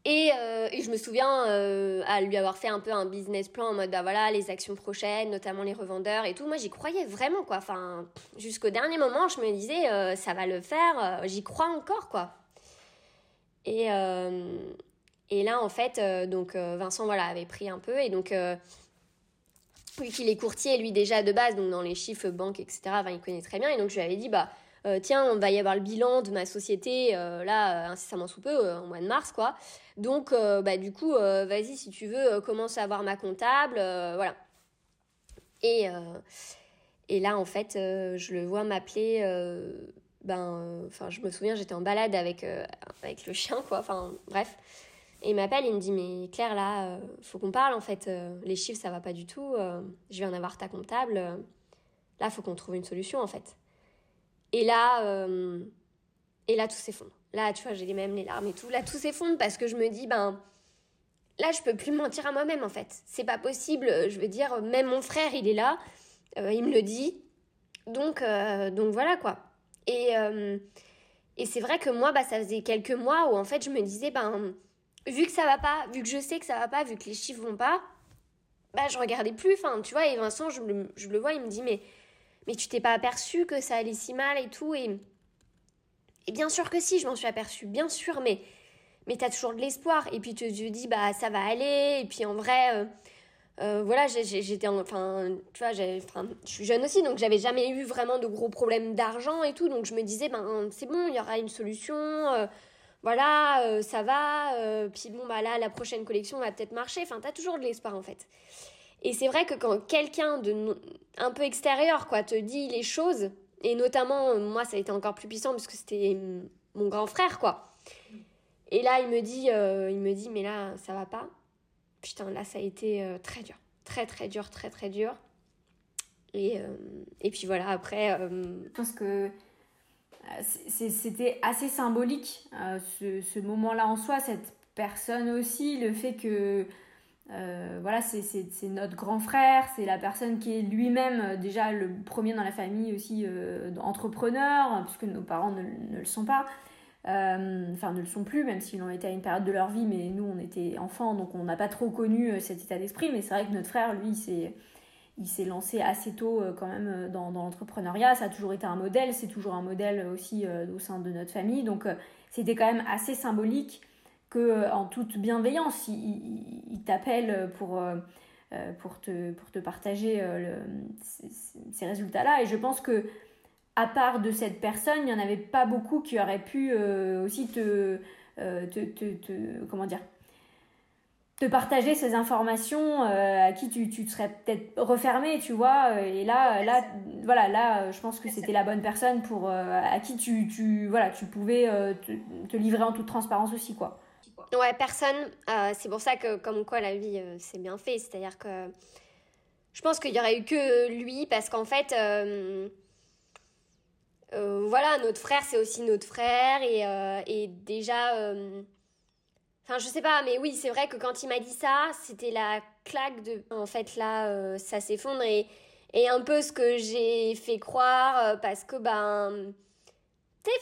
Euh, et, je me souviens euh, à lui avoir fait un peu un business plan en mode bah voilà les actions prochaines, notamment les revendeurs et tout. Moi j'y croyais vraiment quoi. Enfin jusqu'au dernier moment je me disais euh, ça va le faire, j'y crois encore quoi. Et et là en fait donc Vincent voilà avait pris un peu et donc vu qu'il est courtier lui déjà de base donc dans les chiffres banque etc. Il connaît très bien et donc je lui avais dit bah euh, tiens, on va y avoir le bilan de ma société euh, là incessamment sous peu, euh, en mois de mars quoi. Donc bah du coup, vas-y si tu veux, commence à avoir ma comptable, voilà. Et là en fait, je le vois m'appeler. ben, enfin, je me souviens, j'étais en balade avec avec le chien quoi. Enfin bref. Et il m'appelle, il me dit mais Claire là, faut qu'on parle en fait. les chiffres ça va pas du tout. je viens d'avoir ta comptable. là, faut qu'on trouve une solution en fait. Et là, euh, et là, tout s'effondre. Là, tu vois, j'ai même les larmes et tout. Là, tout s'effondre parce que je me dis, ben, là, je peux plus mentir à moi-même, en fait. C'est pas possible. Je veux dire, même mon frère, il est là. Euh, il me le dit. Donc, euh, donc voilà, quoi. Et, et c'est vrai que moi, bah, ça faisait quelques mois où, en fait, je me disais, ben, vu que ça va pas, vu que je sais que ça va pas, vu que les chiffres vont pas, bah, je regardais plus. Enfin, tu vois, et Vincent, je, je le vois, il me dit, mais mais tu t'es pas aperçu que ça allait si mal et tout. Et, et bien sûr que si, je m'en suis aperçue, bien sûr, mais, mais tu as toujours de l'espoir. Et puis tu te dis, bah ça va aller. Et puis en vrai, euh, euh, voilà, j'étais, enfin, tu vois, je suis jeune aussi, donc j'avais jamais eu vraiment de gros problèmes d'argent et tout. Donc je me disais, ben c'est bon, il y aura une solution. Euh, voilà, ça va. puis bon, bah là, la prochaine collection va peut-être marcher. Enfin, tu as toujours de l'espoir en fait. Et c'est vrai que quand quelqu'un de un peu extérieur quoi te dit les choses et notamment moi ça a été encore plus puissant parce que c'était mon grand frère quoi. Et là il me dit euh, il me dit mais là ça va pas. Putain là ça a été euh, très dur, très très dur, très très dur. Et, euh, et puis voilà après je pense que c'était assez symbolique ce, ce moment-là en soi cette personne aussi le fait que euh, voilà, c'est notre grand frère, c'est la personne qui est lui-même euh, déjà le premier dans la famille aussi euh, entrepreneur, puisque nos parents ne, le sont pas. enfin, ne le sont plus, même s'ils ont été à une période de leur vie, mais nous, on était enfants, donc on n'a pas trop connu cet état d'esprit. Mais c'est vrai que notre frère, lui, il s'est lancé assez tôt quand même dans, dans l'entrepreneuriat. Ça a toujours été un modèle, c'est toujours un modèle aussi au sein de notre famille. Donc, c'était quand même assez symbolique que euh, en toute bienveillance, il, t'appelle pour, euh, euh, pour, te, pour te partager ces, résultats-là. Et je pense que à part de cette personne, il n'y en avait pas beaucoup qui auraient pu aussi te, te, te, comment dire, te partager ces informations à qui tu, tu serais peut-être refermé, tu vois. Et là, là, voilà, là, je pense que c'était la bonne personne pour à qui tu, tu, voilà, tu pouvais te, te livrer en toute transparence aussi, quoi. Ouais, personne. Euh, c'est pour ça que, comme quoi, la vie, euh, c'est bien fait. C'est-à-dire que je pense qu'il y aurait eu que lui, parce qu'en fait, euh, voilà, notre frère, c'est aussi notre frère. Et, et déjà. Enfin, je sais pas, mais oui, c'est vrai que quand il m'a dit ça, c'était la claque de. En fait, là, ça s'effondre. Et, et un peu ce que j'ai fait croire, parce que, ben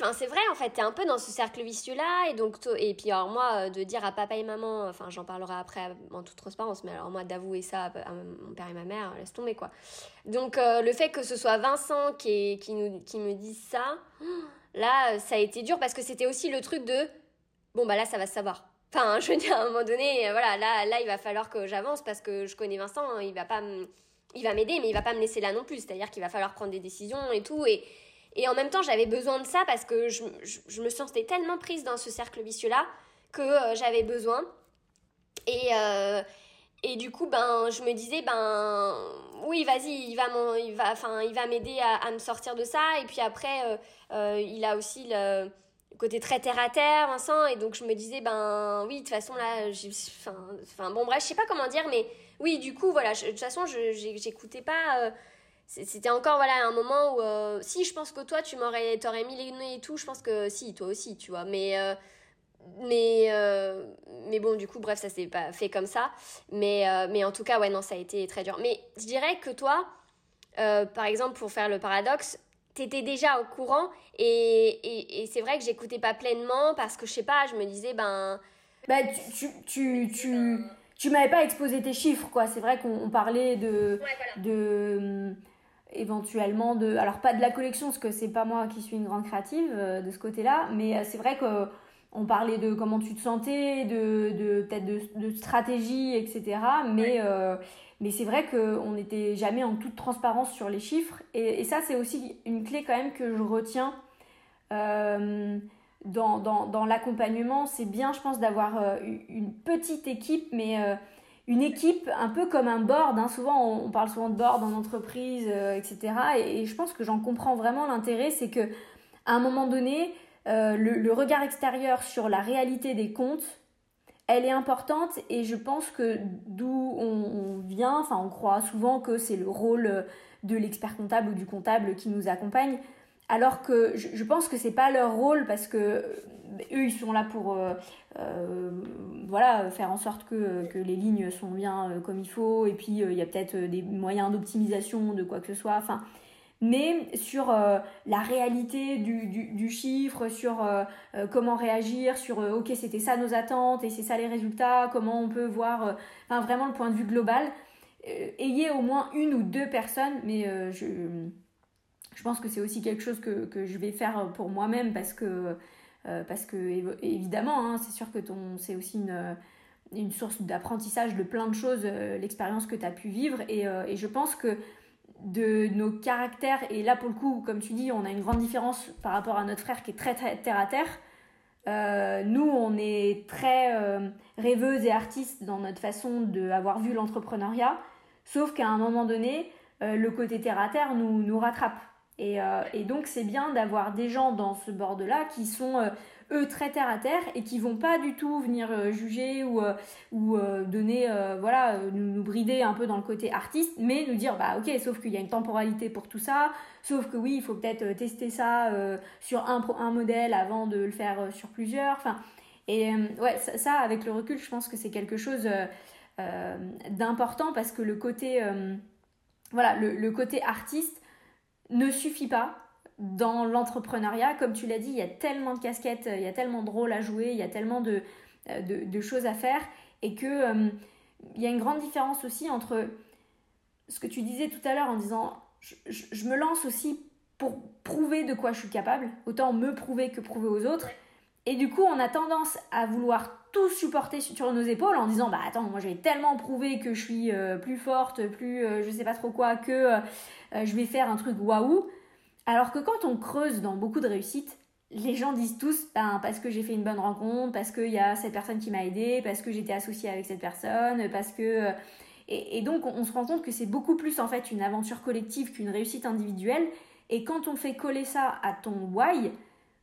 enfin c'est vrai en fait t'es un peu dans ce cercle vicieux là et donc et puis alors moi euh, de dire à papa et maman enfin j'en parlerai après en toute transparence mais alors moi d'avouer ça à mon père et ma mère laisse tomber quoi donc euh, le fait que ce soit Vincent qui qui nous qui me dise ça là, ça a été dur parce que c'était aussi le truc de bon, bah là, ça va se savoir. Enfin, je veux dire, à un moment donné, voilà, là, là il va falloir que j'avance parce que je connais Vincent, hein, il va pas il va m'aider, mais il va pas me laisser là non plus. C'est-à-dire qu'il va falloir prendre des décisions et tout. Et, en même temps, j'avais besoin de ça parce que je, je, me sentais tellement prise dans ce cercle vicieux-là que euh, j'avais besoin. Et, euh, et du coup, ben, je me disais, ben, oui, vas-y, il va, enfin, il va m'aider à, me sortir de ça. Et puis après, euh, il a aussi le côté très terre à terre, Vincent. Et donc, je me disais, ben, oui, de toute façon, là, enfin, bon, bref, je sais pas comment dire, mais oui, du coup, voilà, de toute façon, j'écoutais pas c'était encore voilà un moment où euh, si je pense que toi tu m'aurais t'aurais mis les nez et tout je pense que si toi aussi tu vois mais euh, mais euh, mais bon du coup bref ça s'est pas fait comme ça mais mais en tout cas ouais non ça a été très dur mais je dirais que toi par exemple pour faire le paradoxe t'étais déjà au courant et, et, et c'est vrai que j'écoutais pas pleinement parce que je sais pas je me disais ben bah tu tu tu tu, m'avais pas exposé tes chiffres quoi. C'est vrai qu'on parlait de de éventuellement de alors pas de la collection parce que c'est pas moi qui suis une grande créative euh, de ce côté-là mais euh, c'est vrai que on parlait de comment tu te sentais de, de peut-être de, de, stratégie etc mais euh, mais c'est vrai qu'on n'était jamais en toute transparence sur les chiffres et, ça c'est aussi une clé quand même que je retiens dans, dans, l'accompagnement c'est bien je pense d'avoir une petite équipe mais une équipe un peu comme un board. Hein. Souvent, on, parle souvent de board en entreprise, euh, etc. Et, je pense que j'en comprends vraiment l'intérêt, c'est que à un moment donné, euh, le, regard extérieur sur la réalité des comptes, elle est importante et je pense que d'où on, vient, enfin on croit souvent que c'est le rôle de l'expert comptable ou du comptable qui nous accompagne, alors que je, pense que c'est pas leur rôle parce que euh, eux ils sont là pour euh, euh, voilà faire en sorte que, que, les lignes sont bien comme il faut et puis il y a peut-être des moyens d'optimisation de quoi que ce soit enfin mais sur la réalité du, du, chiffre, sur comment réagir, sur ok c'était ça nos attentes et c'est ça les résultats, comment on peut voir enfin vraiment le point de vue global. ayez au moins une ou deux personnes, mais je je pense que c'est aussi quelque chose que, que, je vais faire pour moi-même parce que, euh, parce que évidemment, hein, c'est sûr que c'est aussi une, une source d'apprentissage de plein de choses, euh, l'expérience que tu as pu vivre. Et, euh, et, je pense que de nos caractères, et là pour le coup, comme tu dis, on a une grande différence par rapport à notre frère qui est très, terre à terre. nous, on est très rêveuses et artistes dans notre façon d'avoir vu l'entrepreneuriat, sauf qu'à un moment donné, le côté terre à terre nous, nous rattrape. Et, euh, et donc c'est bien d'avoir des gens dans ce bord-là qui sont euh, eux très terre à terre et qui vont pas du tout venir euh, juger ou, ou donner voilà nous, nous, brider un peu dans le côté artiste mais nous dire bah ok sauf qu'il y a une temporalité pour tout ça sauf que oui il faut peut-être tester ça sur un, un modèle avant de le faire sur plusieurs enfin et ouais ça, ça, avec le recul je pense que c'est quelque chose d'important parce que le côté voilà le, le côté artiste ne suffit pas dans l'entrepreneuriat. Comme tu l'as dit, il y a tellement de casquettes, il y a tellement de rôles à jouer, il y a tellement de, euh, choses à faire et que euh, il y a une grande différence aussi entre ce que tu disais tout à l'heure en disant je, me lance aussi pour prouver de quoi je suis capable, autant me prouver que prouver aux autres. Et du coup, on a tendance à vouloir tout supporter sur nos épaules en disant bah attends, moi j'ai tellement prouvé que je suis euh, plus forte, plus je sais pas trop quoi que je vais faire un truc waouh. Alors que quand on creuse dans beaucoup de réussites, les gens disent tous ben, parce que j'ai fait une bonne rencontre, parce qu'il y a cette personne qui m'a aidé, parce que j'étais associée avec cette personne, parce que. Euh, et, donc on, se rend compte que c'est beaucoup plus en fait une aventure collective qu'une réussite individuelle. Et quand on fait coller ça à ton why,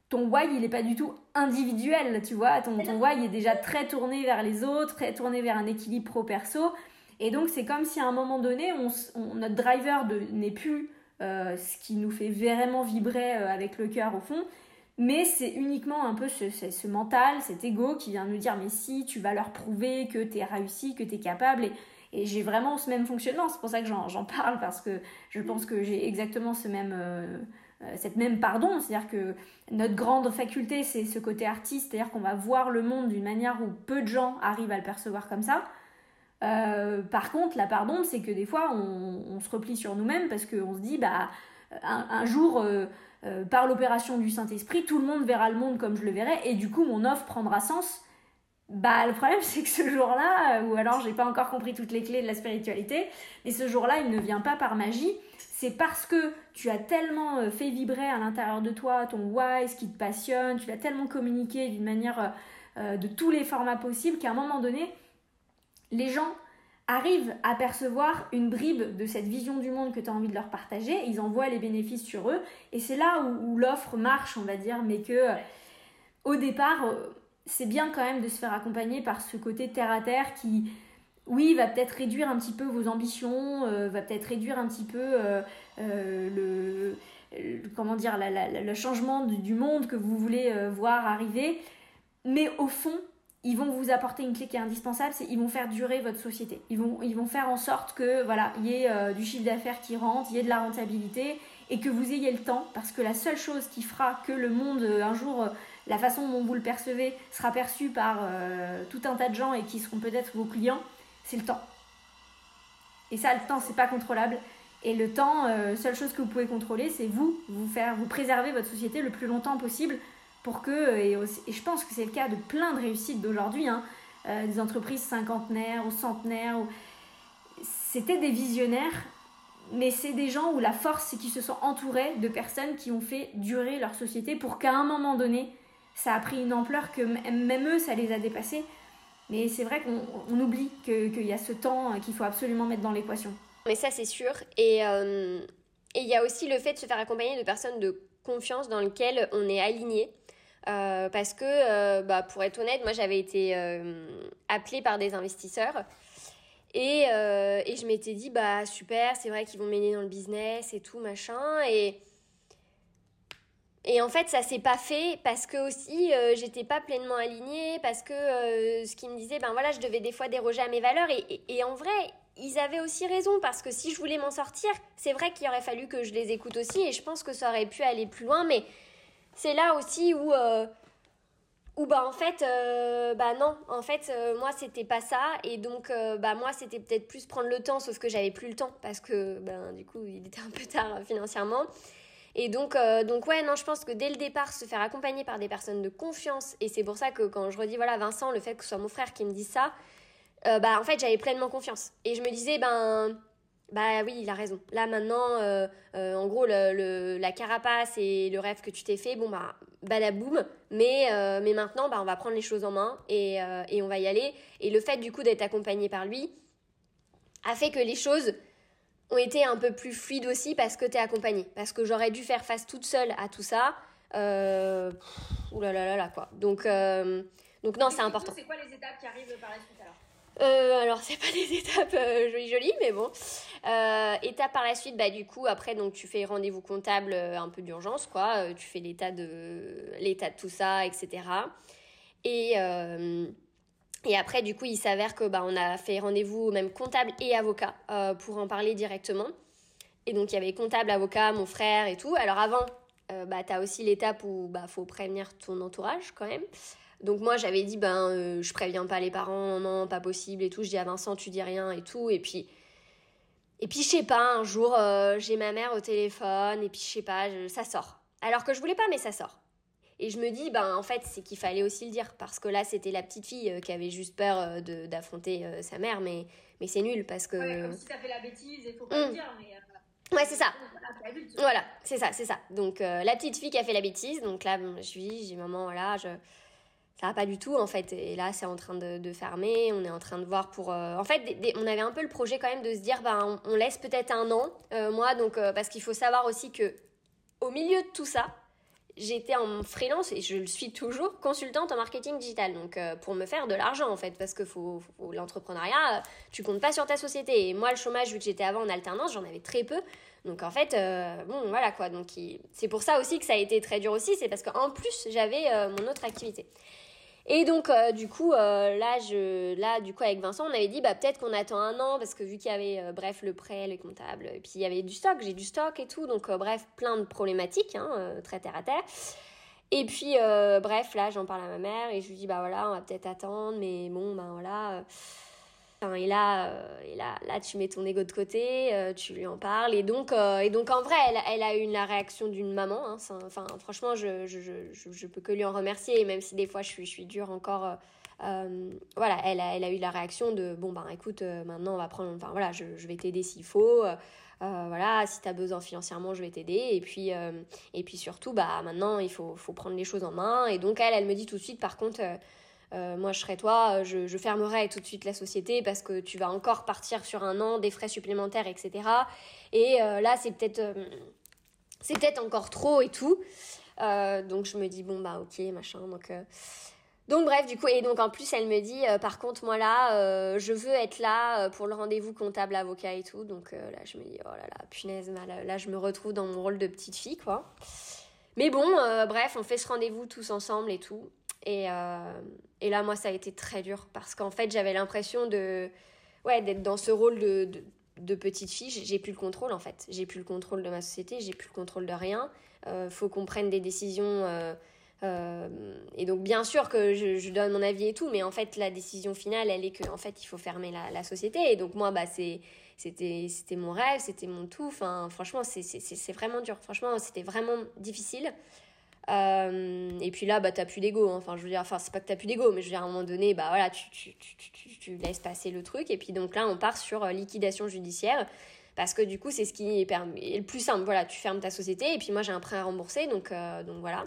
ton why il n'est pas du tout individuel, tu vois. Ton, ton why est déjà très tourné vers les autres, très tourné vers un équilibre pro-perso. Et donc, c'est comme si à un moment donné, on, notre driver n'est plus ce qui nous fait vraiment vibrer euh, avec le cœur au fond, mais c'est uniquement un peu ce, mental, cet ego qui vient nous dire mais si, tu vas leur prouver que tu es réussi, que tu es capable. Et, et j'ai vraiment ce même fonctionnement, c'est pour ça que j'en parle, parce que je pense que j'ai exactement ce même... Euh, cette même pardon, c'est-à-dire que notre grande faculté, c'est ce côté artiste, c'est-à-dire qu'on va voir le monde d'une manière où peu de gens arrivent à le percevoir comme ça. Euh, par contre, la pardon, c'est que des fois, on, se replie sur nous-mêmes parce qu'on se dit, bah, un, jour, par l'opération du Saint-Esprit, tout le monde verra le monde comme je le verrai, et du coup, mon offre prendra sens. Bah, le problème, c'est que ce jour-là, ou alors j'ai pas encore compris toutes les clés de la spiritualité, mais ce jour-là, il ne vient pas par magie, c'est parce que tu as tellement euh, fait vibrer à l'intérieur de toi ton why, ce qui te passionne, tu l'as tellement communiqué d'une manière euh, euh, de tous les formats possibles qu'à un moment donné, les gens arrivent à percevoir une bribe de cette vision du monde que tu as envie de leur partager, ils en voient les bénéfices sur eux, et c'est là où, l'offre marche, on va dire, mais que au départ, c'est bien quand même de se faire accompagner par ce côté terre à terre qui, oui, va peut-être réduire un petit peu vos ambitions, euh, va peut-être réduire un petit peu euh, euh, le, comment dire, le changement du, monde que vous voulez voir arriver. Mais au fond, ils vont vous apporter une clé qui est indispensable, c'est ils vont faire durer votre société. Ils vont, ils vont faire en sorte que voilà, il y ait du chiffre d'affaires qui rentre, il y ait de la rentabilité et que vous ayez le temps, parce que la seule chose qui fera que le monde un jour la façon dont vous le percevez sera perçue par tout un tas de gens et qui seront peut-être vos clients, c'est le temps. Et ça, le temps, c'est pas contrôlable. Et le temps, euh, seule chose que vous pouvez contrôler, c'est vous, vous faire, vous préserver votre société le plus longtemps possible pour que, euh, et, je pense que c'est le cas de plein de réussites d'aujourd'hui, hein, euh, des entreprises cinquantenaires ou centenaires, c'était des visionnaires, mais c'est des gens où la force, c'est qu'ils se sont entourés de personnes qui ont fait durer leur société pour qu'à un moment donné, ça a pris une ampleur que même eux, ça les a dépassés. Mais c'est vrai qu'on oublie qu'il y a ce temps qu'il faut absolument mettre dans l'équation. Mais ça, c'est sûr. Et euh, il y a aussi le fait de se faire accompagner de personnes de confiance dans lesquelles on est aligné. Euh, parce que, euh, bah, pour être honnête, moi j'avais été appelée par des investisseurs et, je m'étais dit, bah super, c'est vrai qu'ils vont m'aider dans le business et tout, machin. Et, en fait, ça s'est pas fait parce que aussi euh, j'étais pas pleinement alignée, parce que euh, ce qu'ils me disaient, ben voilà, je devais des fois déroger à mes valeurs. Et, et, en vrai, ils avaient aussi raison parce que si je voulais m'en sortir, c'est vrai qu'il aurait fallu que je les écoute aussi. Et je pense que ça aurait pu aller plus loin. Mais c'est là aussi où, euh, où bah en fait, bah non, en fait, moi c'était pas ça. Et donc, bah moi c'était peut-être plus prendre le temps, sauf que j'avais plus le temps parce que ben du coup il était un peu tard financièrement. Et donc, euh, donc ouais, non, je pense que dès le départ, se faire accompagner par des personnes de confiance, et c'est pour ça que quand je redis, voilà, Vincent, le fait que ce soit mon frère qui me dise ça, euh, en fait, j'avais pleinement confiance. Et je me disais, ben, bah oui, il a raison. Là maintenant, euh, en gros, le, la carapace et le rêve que tu t'es fait, bon bah, badaboum. Mais, mais maintenant, bah, on va prendre les choses en main et, et on va y aller. Et le fait du coup d'être accompagné par lui a fait que les choses ont été un peu plus fluides aussi parce que tu es accompagnée. Parce que j'aurais dû faire face toute seule à tout ça. Euh... Ouh là là là là, quoi. Donc, euh... donc non, c'est important. C'est quoi les étapes qui arrivent par la suite alors? Euh, alors c'est pas des étapes euh, jolies jolies mais bon euh, étape par la suite bah du coup après donc tu fais rendez-vous comptable euh, un peu d'urgence quoi tu fais l'état de l'état de tout ça etc et et après, du coup, il s'avère que bah, on a fait rendez-vous même comptable et avocat pour en parler directement. Et donc, il y avait comptable, avocat, mon frère et tout. Alors avant, bah, tu as aussi l'étape où bah faut prévenir ton entourage quand même. Donc moi, j'avais dit, ben, euh, je préviens pas les parents, non, pas possible et tout. Je dis à Vincent, tu dis rien et tout. Et puis, et puis je sais pas, un jour, j'ai ma mère au téléphone et puis je sais pas, ça sort. Alors que je voulais pas, mais ça sort. Et je me dis, ben, en fait, c'est qu'il fallait aussi le dire. Parce que là, c'était la petite fille euh, qui avait juste peur euh, d'affronter euh, sa mère. Mais, mais c'est nul parce que. Ouais, comme si t'as fait la bêtise, il faut pas le mm. dire. Mais, Ouais, c'est ça. Voilà, c'est ça, c'est ça. Donc, la petite fille qui a fait la bêtise. Donc là, je lui dis, j'ai maman, voilà, je ça va pas du tout en fait. Et là c'est en train de, fermer. On est en train de voir pour en fait on avait un peu le projet quand même de se dire ben on, laisse peut-être un an moi donc parce qu'il faut savoir aussi que au milieu de tout ça j'étais en freelance et je le suis toujours consultante en marketing digital. Donc euh, pour me faire de l'argent en fait parce que faut, l'entrepreneuriat euh, tu comptes pas sur ta société. Et moi le chômage vu que j'étais avant en alternance j'en avais très peu. Donc en fait euh, bon voilà quoi. Donc c'est pour ça aussi que ça a été très dur aussi. C'est parce qu'en plus j'avais mon autre activité et donc, euh, du coup, euh, là, je, là, du coup, avec Vincent, on avait dit, bah, peut-être qu'on attend un an, parce que vu qu'il y avait, euh, bref, le prêt, les comptables, et puis il y avait du stock, j'ai du stock et tout, donc, bref, plein de problématiques, hein, très terre à terre. Et puis, bref, là, j'en parle à ma mère, et je lui dis, bah voilà, on va peut-être attendre, mais bon, bah voilà. Et là, euh, et là, là, tu mets ton ego de côté, euh, tu lui en parles. Et donc, euh, et donc en vrai, elle, elle a eu la réaction d'une maman. Hein, enfin, franchement, je, je, je, je, peux que lui en remercier. même si des fois, je suis, je suis dure encore. voilà, elle a, elle a eu la réaction de bon, ben écoute, maintenant, on va prendre. Enfin, voilà, je, je vais t'aider s'il faut. voilà, si tu as besoin financièrement, je vais t'aider. Et puis, et puis surtout, bah maintenant, il faut, faut prendre les choses en main. Et donc, elle, elle me dit tout de suite, par contre euh, moi je serais toi, je, je fermerais tout de suite la société parce que tu vas encore partir sur un an, des frais supplémentaires, etc. Et euh, là c'est peut-être euh, c'est peut-être encore trop et tout. donc je me dis bon bah ok machin donc donc bref du coup et donc en plus elle me dit par contre moi là je veux être là pour le rendez-vous comptable avocat et tout donc là je me dis oh là là punaise là je me retrouve dans mon rôle de petite fille quoi. Mais bon bref on fait ce rendez-vous tous ensemble et tout et, euh, et là, moi, ça a été très dur parce qu'en fait, j'avais l'impression de, ouais, d'être dans ce rôle de, de, petite fille. J'ai plus le contrôle, en fait. J'ai plus le contrôle de ma société, j'ai plus le contrôle de rien. Euh, faut qu'on prenne des décisions. Euh, euh, et donc, bien sûr que je, je, donne mon avis et tout, mais en fait, la décision finale, elle est que, en fait, il faut fermer la, la société. Et donc, moi, bah, c'est c'était mon rêve c'était mon tout enfin franchement c'est c'est vraiment dur franchement c'était vraiment difficile euh, et puis là, bah, t'as plus d'ego. Hein. Enfin, je veux dire, enfin, c'est pas que t'as plus d'ego, mais je veux dire, à un moment donné, bah voilà, tu, tu, tu, tu, laisses passer le truc. Et puis donc là, on part sur euh, liquidation judiciaire. Parce que du coup, c'est ce qui est, le plus simple. Voilà, tu fermes ta société et puis moi, j'ai un prêt à rembourser. Donc, euh, donc voilà.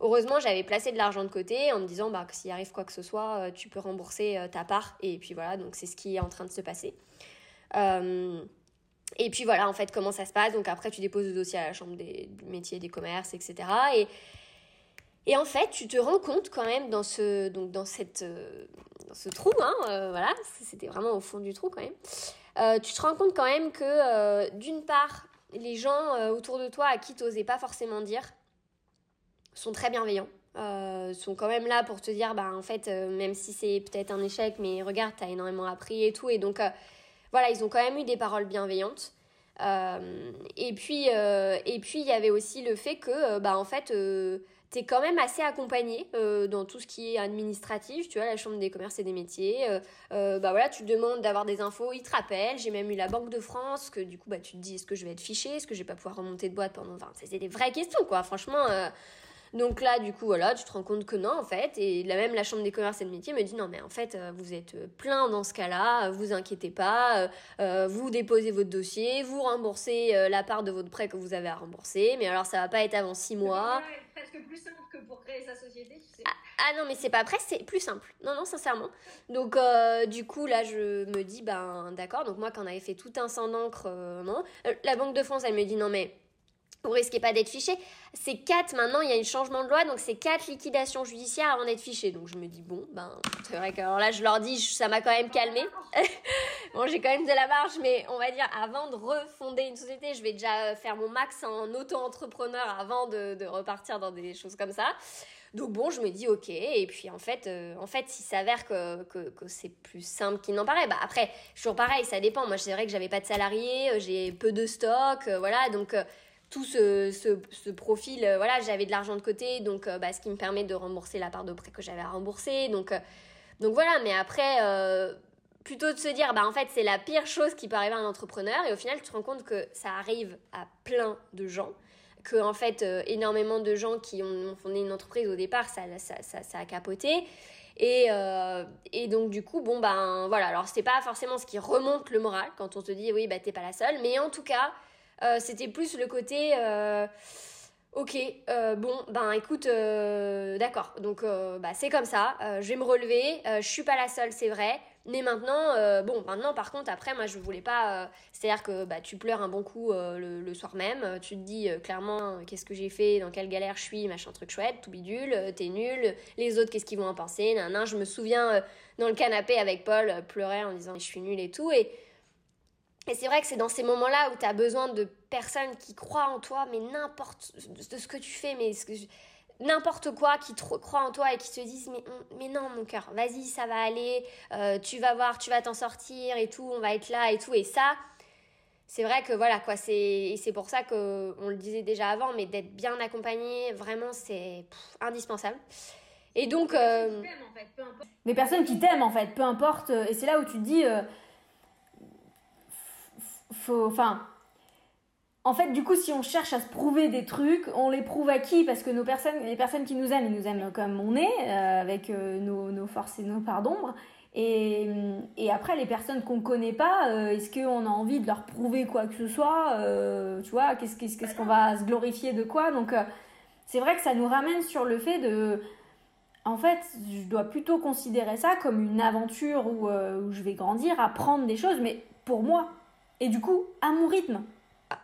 Heureusement, j'avais placé de l'argent de côté en me disant bah, que s'il arrive quoi que ce soit, tu peux rembourser ta part. Et puis voilà, donc c'est ce qui est en train de se passer. Et puis voilà, en fait, comment ça se passe. Donc après, tu déposes le dossier à la Chambre des métiers des commerces, etc. Et, et en fait, tu te rends compte quand même dans ce, donc dans cette, euh, dans ce trou, hein, euh, voilà, c'était vraiment au fond du trou quand même. Euh, tu te rends compte quand même que d'une part, les gens autour de toi à qui tu n'osais pas forcément dire sont très bienveillants. sont quand même là pour te dire, bah en fait, même si c'est peut-être un échec, mais regarde, t'as énormément appris et tout. Et donc, voilà, ils ont quand même eu des paroles bienveillantes. et puis, et puis il y avait aussi le fait que, bah en fait, t'es quand même assez accompagné euh, dans tout ce qui est administratif. Tu vois, la chambre des commerces et des métiers. Euh, euh, bah voilà, tu demandes d'avoir des infos, ils te rappellent. J'ai même eu la Banque de France, que du coup, bah tu te dis, est-ce que je vais être fiché, est-ce que je vais pas pouvoir remonter de boîte pendant. Enfin, c'est des vraies questions, quoi. Franchement. Donc là, du coup, voilà, tu te rends compte que non, en fait. Et là même, la Chambre des commerces et des métiers me dit non, mais en fait, vous êtes plein dans ce cas-là, vous inquiétez pas, vous déposez votre dossier, vous remboursez la part de votre prêt que vous avez à rembourser, mais alors ça va pas être avant six mois presque plus simple que pour créer sa société, tu sais. Ah, ah non, mais c'est pas presque, c'est plus simple. Non, non, sincèrement. Donc, euh, du coup, là, je me dis, ben, d'accord. Donc, moi, quand on avait fait tout un sang d'encre, euh, non. Euh, la Banque de France, elle me dit, non, mais vous risquez pas d'être fiché. C'est quatre, maintenant, il y a un changement de loi, donc c'est quatre liquidations judiciaires avant d'être fiché. Donc je me dis, bon, ben, c'est vrai que alors là, je leur dis, ça m'a quand même calmé. bon, j'ai quand même de la marge, mais on va dire, avant de refonder une société, je vais déjà faire mon max en auto-entrepreneur avant de, de repartir dans des choses comme ça. Donc bon, je me dis ok. Et puis en fait, euh, en fait, s'il s'avère que, que, que c'est plus simple qu'il n'en paraît, bah après, toujours pareil, ça dépend. Moi, c'est vrai que j'avais pas de salariés, euh, j'ai peu de stock, euh, voilà. Donc tout ce, ce, profil, euh, voilà, j'avais de l'argent de côté, donc euh, bah, ce qui me permet de rembourser la part de prêt que j'avais à rembourser. Donc, euh, donc voilà, mais après, plutôt de se dire, bah en fait, c'est la pire chose qui peut arriver à un entrepreneur, et au final, tu te rends compte que ça arrive à plein de gens, que en fait, énormément de gens qui ont, fondé une entreprise au départ, ça, ça, ça, ça a capoté. Et, et, donc du coup, bon ben voilà, alors c'est pas forcément ce qui remonte le moral quand on te dit oui, bah t'es pas la seule, mais en tout cas, euh, c'était plus le côté euh, ok euh, bon ben écoute d'accord. Donc bah c'est comme ça. Je vais me relever. Je suis pas la seule c'est vrai. Mais maintenant bon maintenant par contre après moi je voulais pas c'est à dire que bah tu pleures un bon coup le, soir même. Tu te dis clairement qu'est-ce que j'ai fait dans quelle galère je suis machin truc chouette tout bidule t'es nul. Les autres qu'est-ce qu'ils vont en penser nan, je me souviens dans le canapé avec Paul pleurer en disant je suis nulle et tout. Et et c'est vrai que c'est dans ces moments-là où tu as besoin de personnes qui croient en toi, mais n'importe de ce que tu fais, mais n'importe quoi, qui croient en toi et qui te disent mais, mais non mon cœur, vas-y, ça va aller, euh, tu vas voir, tu vas t'en sortir et tout, on va être là et tout. Et ça, c'est vrai que voilà quoi, c'est pour ça que on le disait déjà avant, mais d'être bien accompagné, vraiment c'est indispensable. Et donc. Des personnes qui t'aiment en fait, peu importe. Et c'est là où tu te dis. Enfin en fait, du coup, si on cherche à se prouver des trucs, on les prouve à qui? Parce que nos personnes, les personnes qui nous aiment, ils nous aiment comme on est, euh, avec euh, nos, forces et nos parts d'ombre. Et, après, les personnes qu'on connaît pas, euh, est-ce qu'on a envie de leur prouver quoi que ce soit? Tu vois, qu'est-ce qu'on va se glorifier de quoi? Donc, c'est vrai que ça nous ramène sur le fait de. En fait, je dois plutôt considérer ça comme une aventure où je vais grandir, apprendre des choses, mais pour moi. Et du coup, à mon rythme.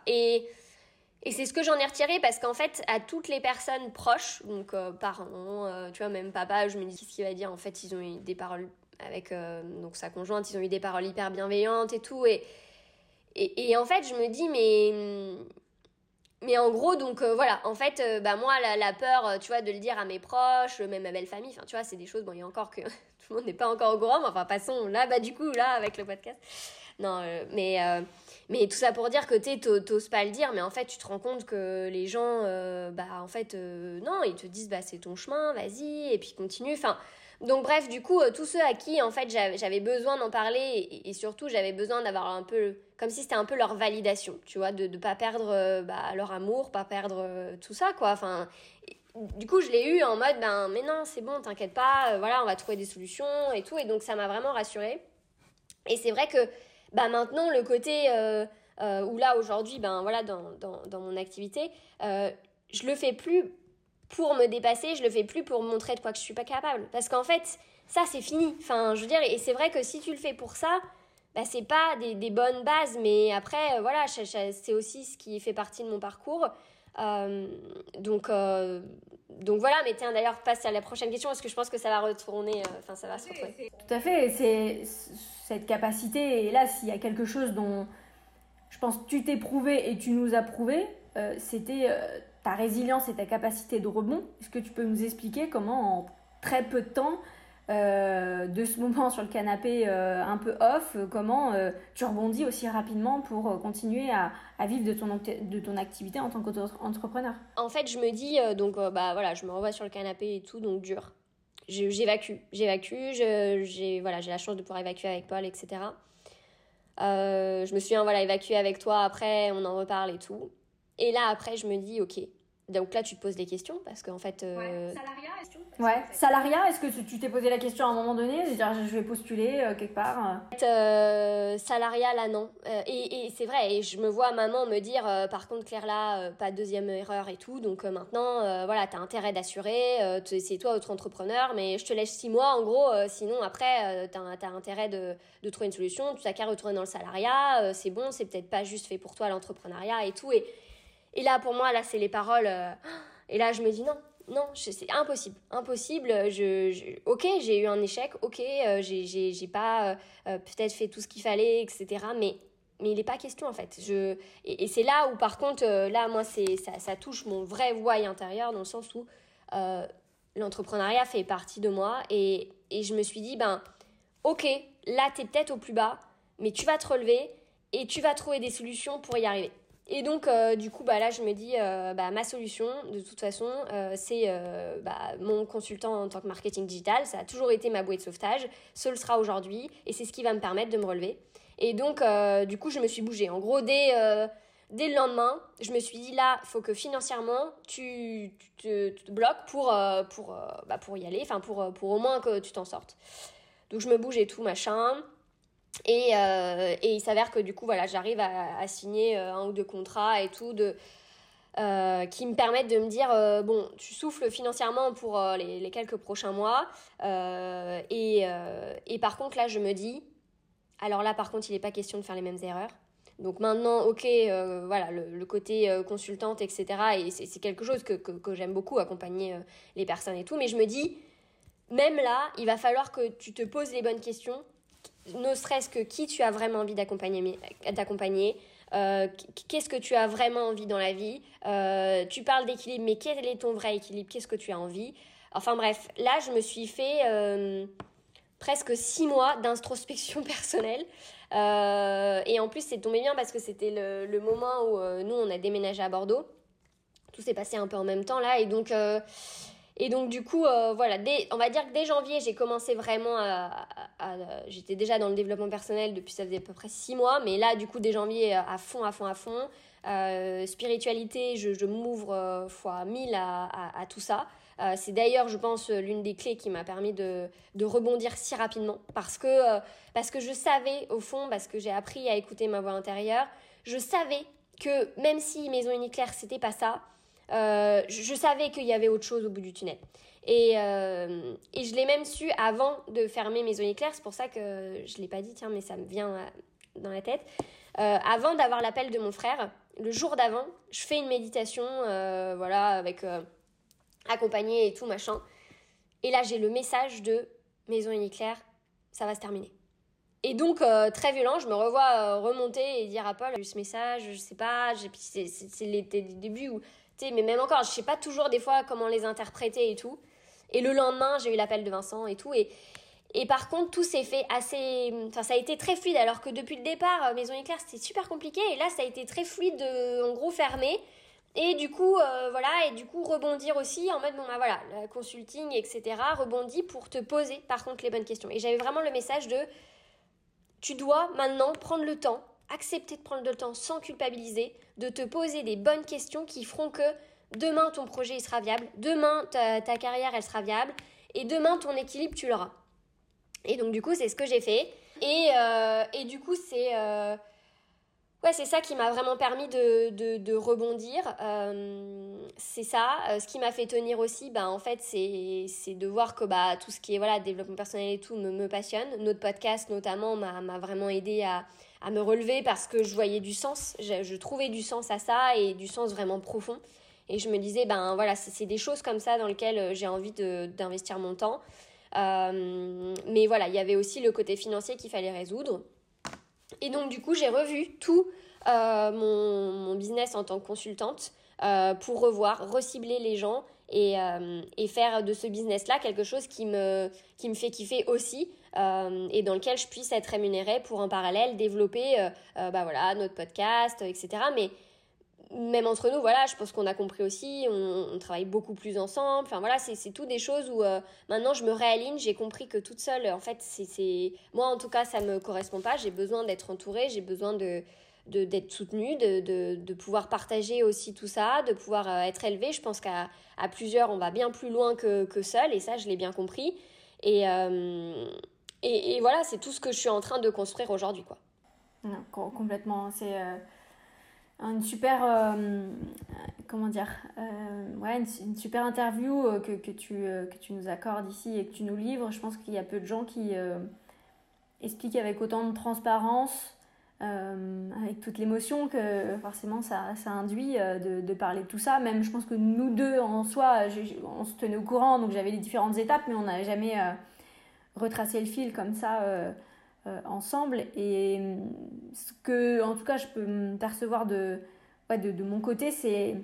Et, et c'est ce que j'en ai retiré parce qu'en fait, à toutes les personnes proches, donc euh, parents, euh, tu vois, même papa, je me dis ce qu'il va dire? En fait, ils ont eu des paroles avec euh, donc sa conjointe, ils ont eu des paroles hyper bienveillantes et tout. Et, et, en fait, je me dis, mais. Mais en gros, donc voilà, en fait, bah moi, la, peur, tu vois, de le dire à mes proches, même à belle famille, enfin, tu vois, c'est des choses, bon, il y a encore que tout le monde n'est pas encore au courant, mais enfin, passons là, bah, du coup, là, avec le podcast. Non, mais mais tout ça pour dire que tu t'oses pas le dire, mais en fait, tu te rends compte que les gens, euh, bah, en fait, euh, non, ils te disent, bah, c'est ton chemin, vas-y, et puis continue. Enfin, donc, bref, du coup, euh, tous ceux à qui, en fait, j'avais besoin d'en parler, et, surtout, j'avais besoin d'avoir un peu, comme si c'était un peu leur validation, tu vois, de ne pas perdre bah, leur amour, pas perdre tout ça, quoi. Enfin, du coup, je l'ai eu en mode, ben, mais non, c'est bon, t'inquiète pas, voilà, on va trouver des solutions et tout, et donc, ça m'a vraiment rassurée. Et c'est vrai que bah maintenant le côté euh, euh, où là aujourd'hui, ben voilà, dans, dans, mon activité, euh, je le fais plus pour me dépasser, je le fais plus pour montrer de quoi que je suis pas capable. Parce qu'en fait, ça c'est fini. Enfin, je veux dire, et c'est vrai que si tu le fais pour ça, bah, c'est pas des, des, bonnes bases, mais après, voilà, c'est aussi ce qui fait partie de mon parcours. Donc, donc voilà, mais tiens, d'ailleurs, passe à la prochaine question, parce que je pense que ça va retourner, enfin, ça va se retrouver. Tout à fait, c'est cette capacité. Et là, s'il y a quelque chose dont je pense tu t'es prouvé et tu nous as prouvé, euh, c'était euh, ta résilience et ta capacité de rebond. Est-ce que tu peux nous expliquer comment en très peu de temps, euh, de ce moment sur le canapé un peu off, comment tu rebondis aussi rapidement pour continuer à, à, vivre de ton, de ton activité en tant qu'entrepreneur En fait, je me dis, donc bah voilà, je me revois sur le canapé et tout, donc dur j'évacue, j'évacue, j'ai voilà, j'ai la chance de pouvoir évacuer avec Paul, etc. Euh, je me souviens voilà évacuer avec toi. Après, on en reparle et tout. Et là, après, je me dis, ok, donc là, tu te poses des questions parce qu'en fait. Euh... Ouais. Salariat, est-ce que, ouais. Salariat, est-ce que tu t'es posé la question à un moment donné de dire je vais postuler euh, quelque part euh, Salariat, là, non. Euh, et, et c'est vrai, et je me vois maman me dire par contre, Claire, là, pas de deuxième erreur et tout. Donc maintenant, voilà, t'as intérêt d'assurer. c'est toi, autre entrepreneur, mais je te laisse six mois en gros. sinon, après, t'as as intérêt de, de, trouver une solution. Tu n'as qu'à retourner dans le salariat. c'est bon, c'est peut-être pas juste fait pour toi l'entrepreneuriat et tout. Et, et là, pour moi, là, c'est les paroles. Euh, et là, je me dis non, non, c'est impossible, impossible. Je, ok, j'ai eu un échec, ok, euh, j'ai pas euh, peut-être fait tout ce qu'il fallait, etc. Mais mais il n'est pas question en fait. Je, et, c'est là où par contre, là, moi, ça, ça, touche mon vrai voile intérieur dans le sens où l'entrepreneuriat fait partie de moi et, et je me suis dit, ben, ok, là, tu es peut-être au plus bas, mais tu vas te relever et tu vas trouver des solutions pour y arriver. Et donc, euh, du coup, bah, là, je me dis, euh, bah, ma solution, de toute façon, euh, c'est bah, mon consultant en tant que marketing digital. Ça a toujours été ma bouée de sauvetage. Ce le sera aujourd'hui. Et c'est ce qui va me permettre de me relever. Et donc, du coup, je me suis bougée. En gros, dès, dès le lendemain, je me suis dit, là, faut que financièrement, tu, te, bloques pour, pour, bah, pour y aller. Enfin, pour, pour au moins que tu t'en sortes. Donc, je me bouge et tout, machin. Et, euh, et, il s'avère que du coup, voilà, j'arrive à, signer euh, un ou deux contrats et tout de, euh, qui me permettent de me dire bon, tu souffles financièrement pour les, les, quelques prochains mois. Et, et, par contre, là, je me dis alors là, par contre, il n'est pas question de faire les mêmes erreurs. Donc maintenant, ok, voilà, le, côté consultante, etc. Et c'est quelque chose que, que, que j'aime beaucoup, accompagner les personnes et tout. Mais je me dis, même là, il va falloir que tu te poses les bonnes questions ne serait-ce que qui tu as vraiment envie d'accompagner, euh, qu'est-ce que tu as vraiment envie dans la vie euh, Tu parles d'équilibre, mais quel est ton vrai équilibre Qu'est-ce que tu as envie? Enfin bref, là, je me suis fait euh, presque six mois d'introspection personnelle. et en plus, c'est tombé bien parce que c'était le, le, moment où nous, on a déménagé à Bordeaux. Tout s'est passé un peu en même temps là. Et donc, Et donc du coup, euh, voilà, on va dire que dès janvier, j'ai commencé vraiment à... J'étais déjà dans le développement personnel depuis ça faisait à peu près six mois, mais là, du coup, dès janvier, à fond, à fond, à fond. Euh, spiritualité, je, m'ouvre euh, fois mille à, tout ça. Euh, c'est d'ailleurs, je pense, l'une des clés qui m'a permis de, rebondir si rapidement parce que, parce que je savais, au fond, parce que j'ai appris à écouter ma voix intérieure, je savais que même si Maison Unique Claire, c'était pas ça, euh, je savais qu'il y avait autre chose au bout du tunnel. Et, euh, et je l'ai même su avant de fermer Maison Éclair. C'est pour ça que je ne l'ai pas dit, tiens, mais ça me vient dans la tête. Euh, avant d'avoir l'appel de mon frère, le jour d'avant, je fais une méditation, voilà, avec accompagné et tout, machin. Et là, j'ai le message de Maison Éclair, ça va se terminer. Et donc, très violent, je me revois remonter et dire à Paul, j'ai eu ce message, je sais pas, c'est les débuts où mais même encore, je sais pas toujours des fois comment les interpréter et tout. Et le lendemain, j'ai eu l'appel de Vincent et tout. Et, et par contre, tout s'est fait assez. Enfin, ça a été très fluide, alors que depuis le départ, euh, Maison Éclair, c'était super compliqué. Et là, ça a été très fluide, en gros, fermé. Et du coup, euh, voilà, et du coup, rebondir aussi en mode, bon, bah voilà, consulting, etc., rebondit pour te poser, par contre, les bonnes questions. Et j'avais vraiment le message de, tu dois maintenant prendre le temps accepter de prendre le temps sans culpabiliser, de te poser des bonnes questions qui feront que demain ton projet sera viable, demain ta, carrière elle sera viable et demain ton équilibre tu l'auras. Et donc du coup c'est ce que j'ai fait et, euh, et, du coup c'est euh, ouais c'est ça qui m'a vraiment permis de, de, rebondir. Euh, c'est ça. ce qui m'a fait tenir aussi, bah, en fait c'est de voir que bah, tout ce qui est voilà développement personnel et tout me, me passionne. Notre podcast notamment m'a vraiment aidé à à me relever parce que je voyais du sens, je, trouvais du sens à ça et du sens vraiment profond. Et je me disais, ben voilà, c'est des choses comme ça dans lesquelles euh, j'ai envie d'investir mon temps. Euh, mais voilà, il y avait aussi le côté financier qu'il fallait résoudre. Et donc du coup, j'ai revu tout euh, mon, mon, business en tant que consultante pour revoir, recibler les gens et, et faire de ce business-là quelque chose qui me, qui me fait kiffer aussi euh, et dans lequel je puisse être rémunérée pour en parallèle développer euh, euh, bah voilà, notre podcast, etc. Mais même entre nous, voilà, je pense qu'on a compris aussi, on, travaille beaucoup plus ensemble. Enfin voilà, c'est tout des choses où maintenant je me réaligne, j'ai compris que toute seule, en fait, c'est moi en tout cas, ça me correspond pas. J'ai besoin d'être entourée, j'ai besoin de d'être soutenue, de, de, pouvoir partager aussi tout ça, de pouvoir être élevée. Je pense qu'à à plusieurs, on va bien plus loin que, que seul, et ça, je l'ai bien compris. Et, et, voilà, c'est tout ce que je suis en train de construire aujourd'hui, quoi. complètement. C'est euh, une super, euh, comment dire, euh, ouais, une, super interview que, que, tu, que tu nous accordes ici et que tu nous livres. Je pense qu'il y a peu de gens qui expliquent avec autant de transparence, avec toute l'émotion que forcément ça, ça induit de, de, parler de tout ça. Même je pense que nous deux en soi, on se tenait au courant, donc j'avais les différentes étapes, mais on n'avait jamais retracer le fil comme ça euh, euh, ensemble. Et mm, ce que, en tout cas, je peux percevoir de, ouais, de, de, mon côté, c'est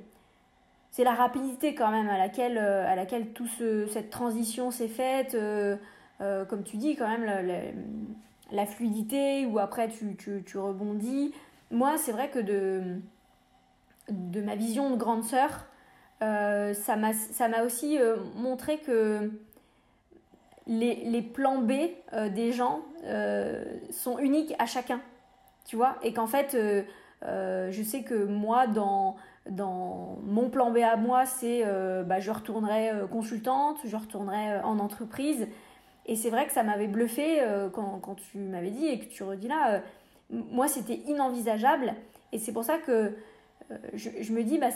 c'est la rapidité quand même à laquelle, euh, à laquelle toute cette transition s'est faite. comme tu dis, quand même, la, la, fluidité, où après tu, tu, tu rebondis. Moi, c'est vrai que de, de ma vision de grande sœur, euh, ça m'a aussi montré que les, plans B euh, des gens euh, sont uniques à chacun, tu vois, et qu'en fait, euh, je sais que moi, dans, dans mon plan B à moi, c'est bah, je retournerai consultante, je retournerai en entreprise, et c'est vrai que ça m'avait bluffé quand, quand, tu m'avais dit et que tu redis là, moi, c'était inenvisageable, et c'est pour ça que je, je, me dis, bah,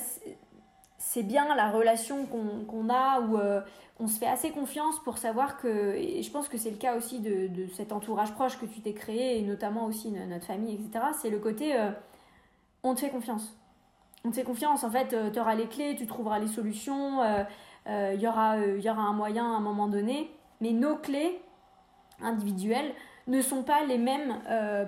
c'est bien la relation qu'on a où euh, on se fait assez confiance pour savoir que, et je pense que c'est le cas aussi de, de, cet entourage proche que tu t'es créé, et notamment aussi notre famille, etc., c'est le côté euh, on te fait confiance. On te fait confiance, en fait, euh, tu auras les clés, tu trouveras les solutions, il y, aura, y aura un moyen à un moment donné, mais nos clés individuelles ne sont pas les mêmes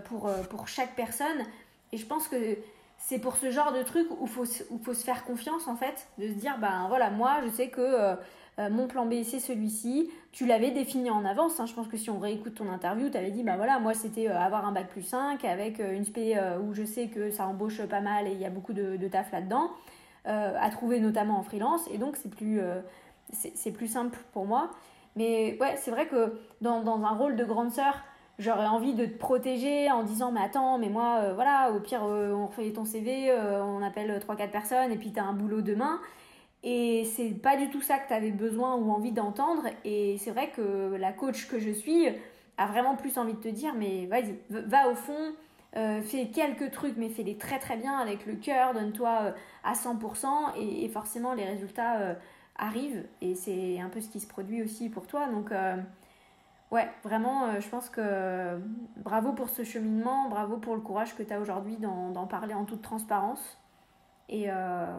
pour, pour chaque personne, et je pense que c'est pour ce genre de truc où faut où faut se faire confiance en fait, de se dire ben voilà moi je sais que euh, euh, mon plan B c'est celui-ci. Tu l'avais défini en avance. Hein. Je pense que si on réécoute ton interview, tu avais dit ben voilà moi c'était euh, avoir un bac plus 5 avec une spé où je sais que ça embauche pas mal et il y a beaucoup de, taf là-dedans à trouver notamment en freelance et donc c'est plus c'est plus simple pour moi. Mais ouais, c'est vrai que dans, dans, un rôle de grande sœur, j'aurais envie de te protéger en disant mais attends mais moi euh, voilà au pire euh, on refait ton CV euh, on appelle 3-4 personnes et puis t'as un boulot demain. Et c'est pas du tout ça que t'avais besoin ou envie d'entendre. Et c'est vrai que la coach que je suis a vraiment plus envie de te dire mais vas-y va au fond fais quelques trucs mais fais-les très très bien avec le cœur donne-toi à 100% et, et, forcément les résultats arrivent. Et c'est un peu ce qui se produit aussi pour toi. Donc ouais, vraiment, euh, je pense que bravo pour ce cheminement, bravo pour le courage que tu as aujourd'hui d'en parler en toute transparence. Et, euh,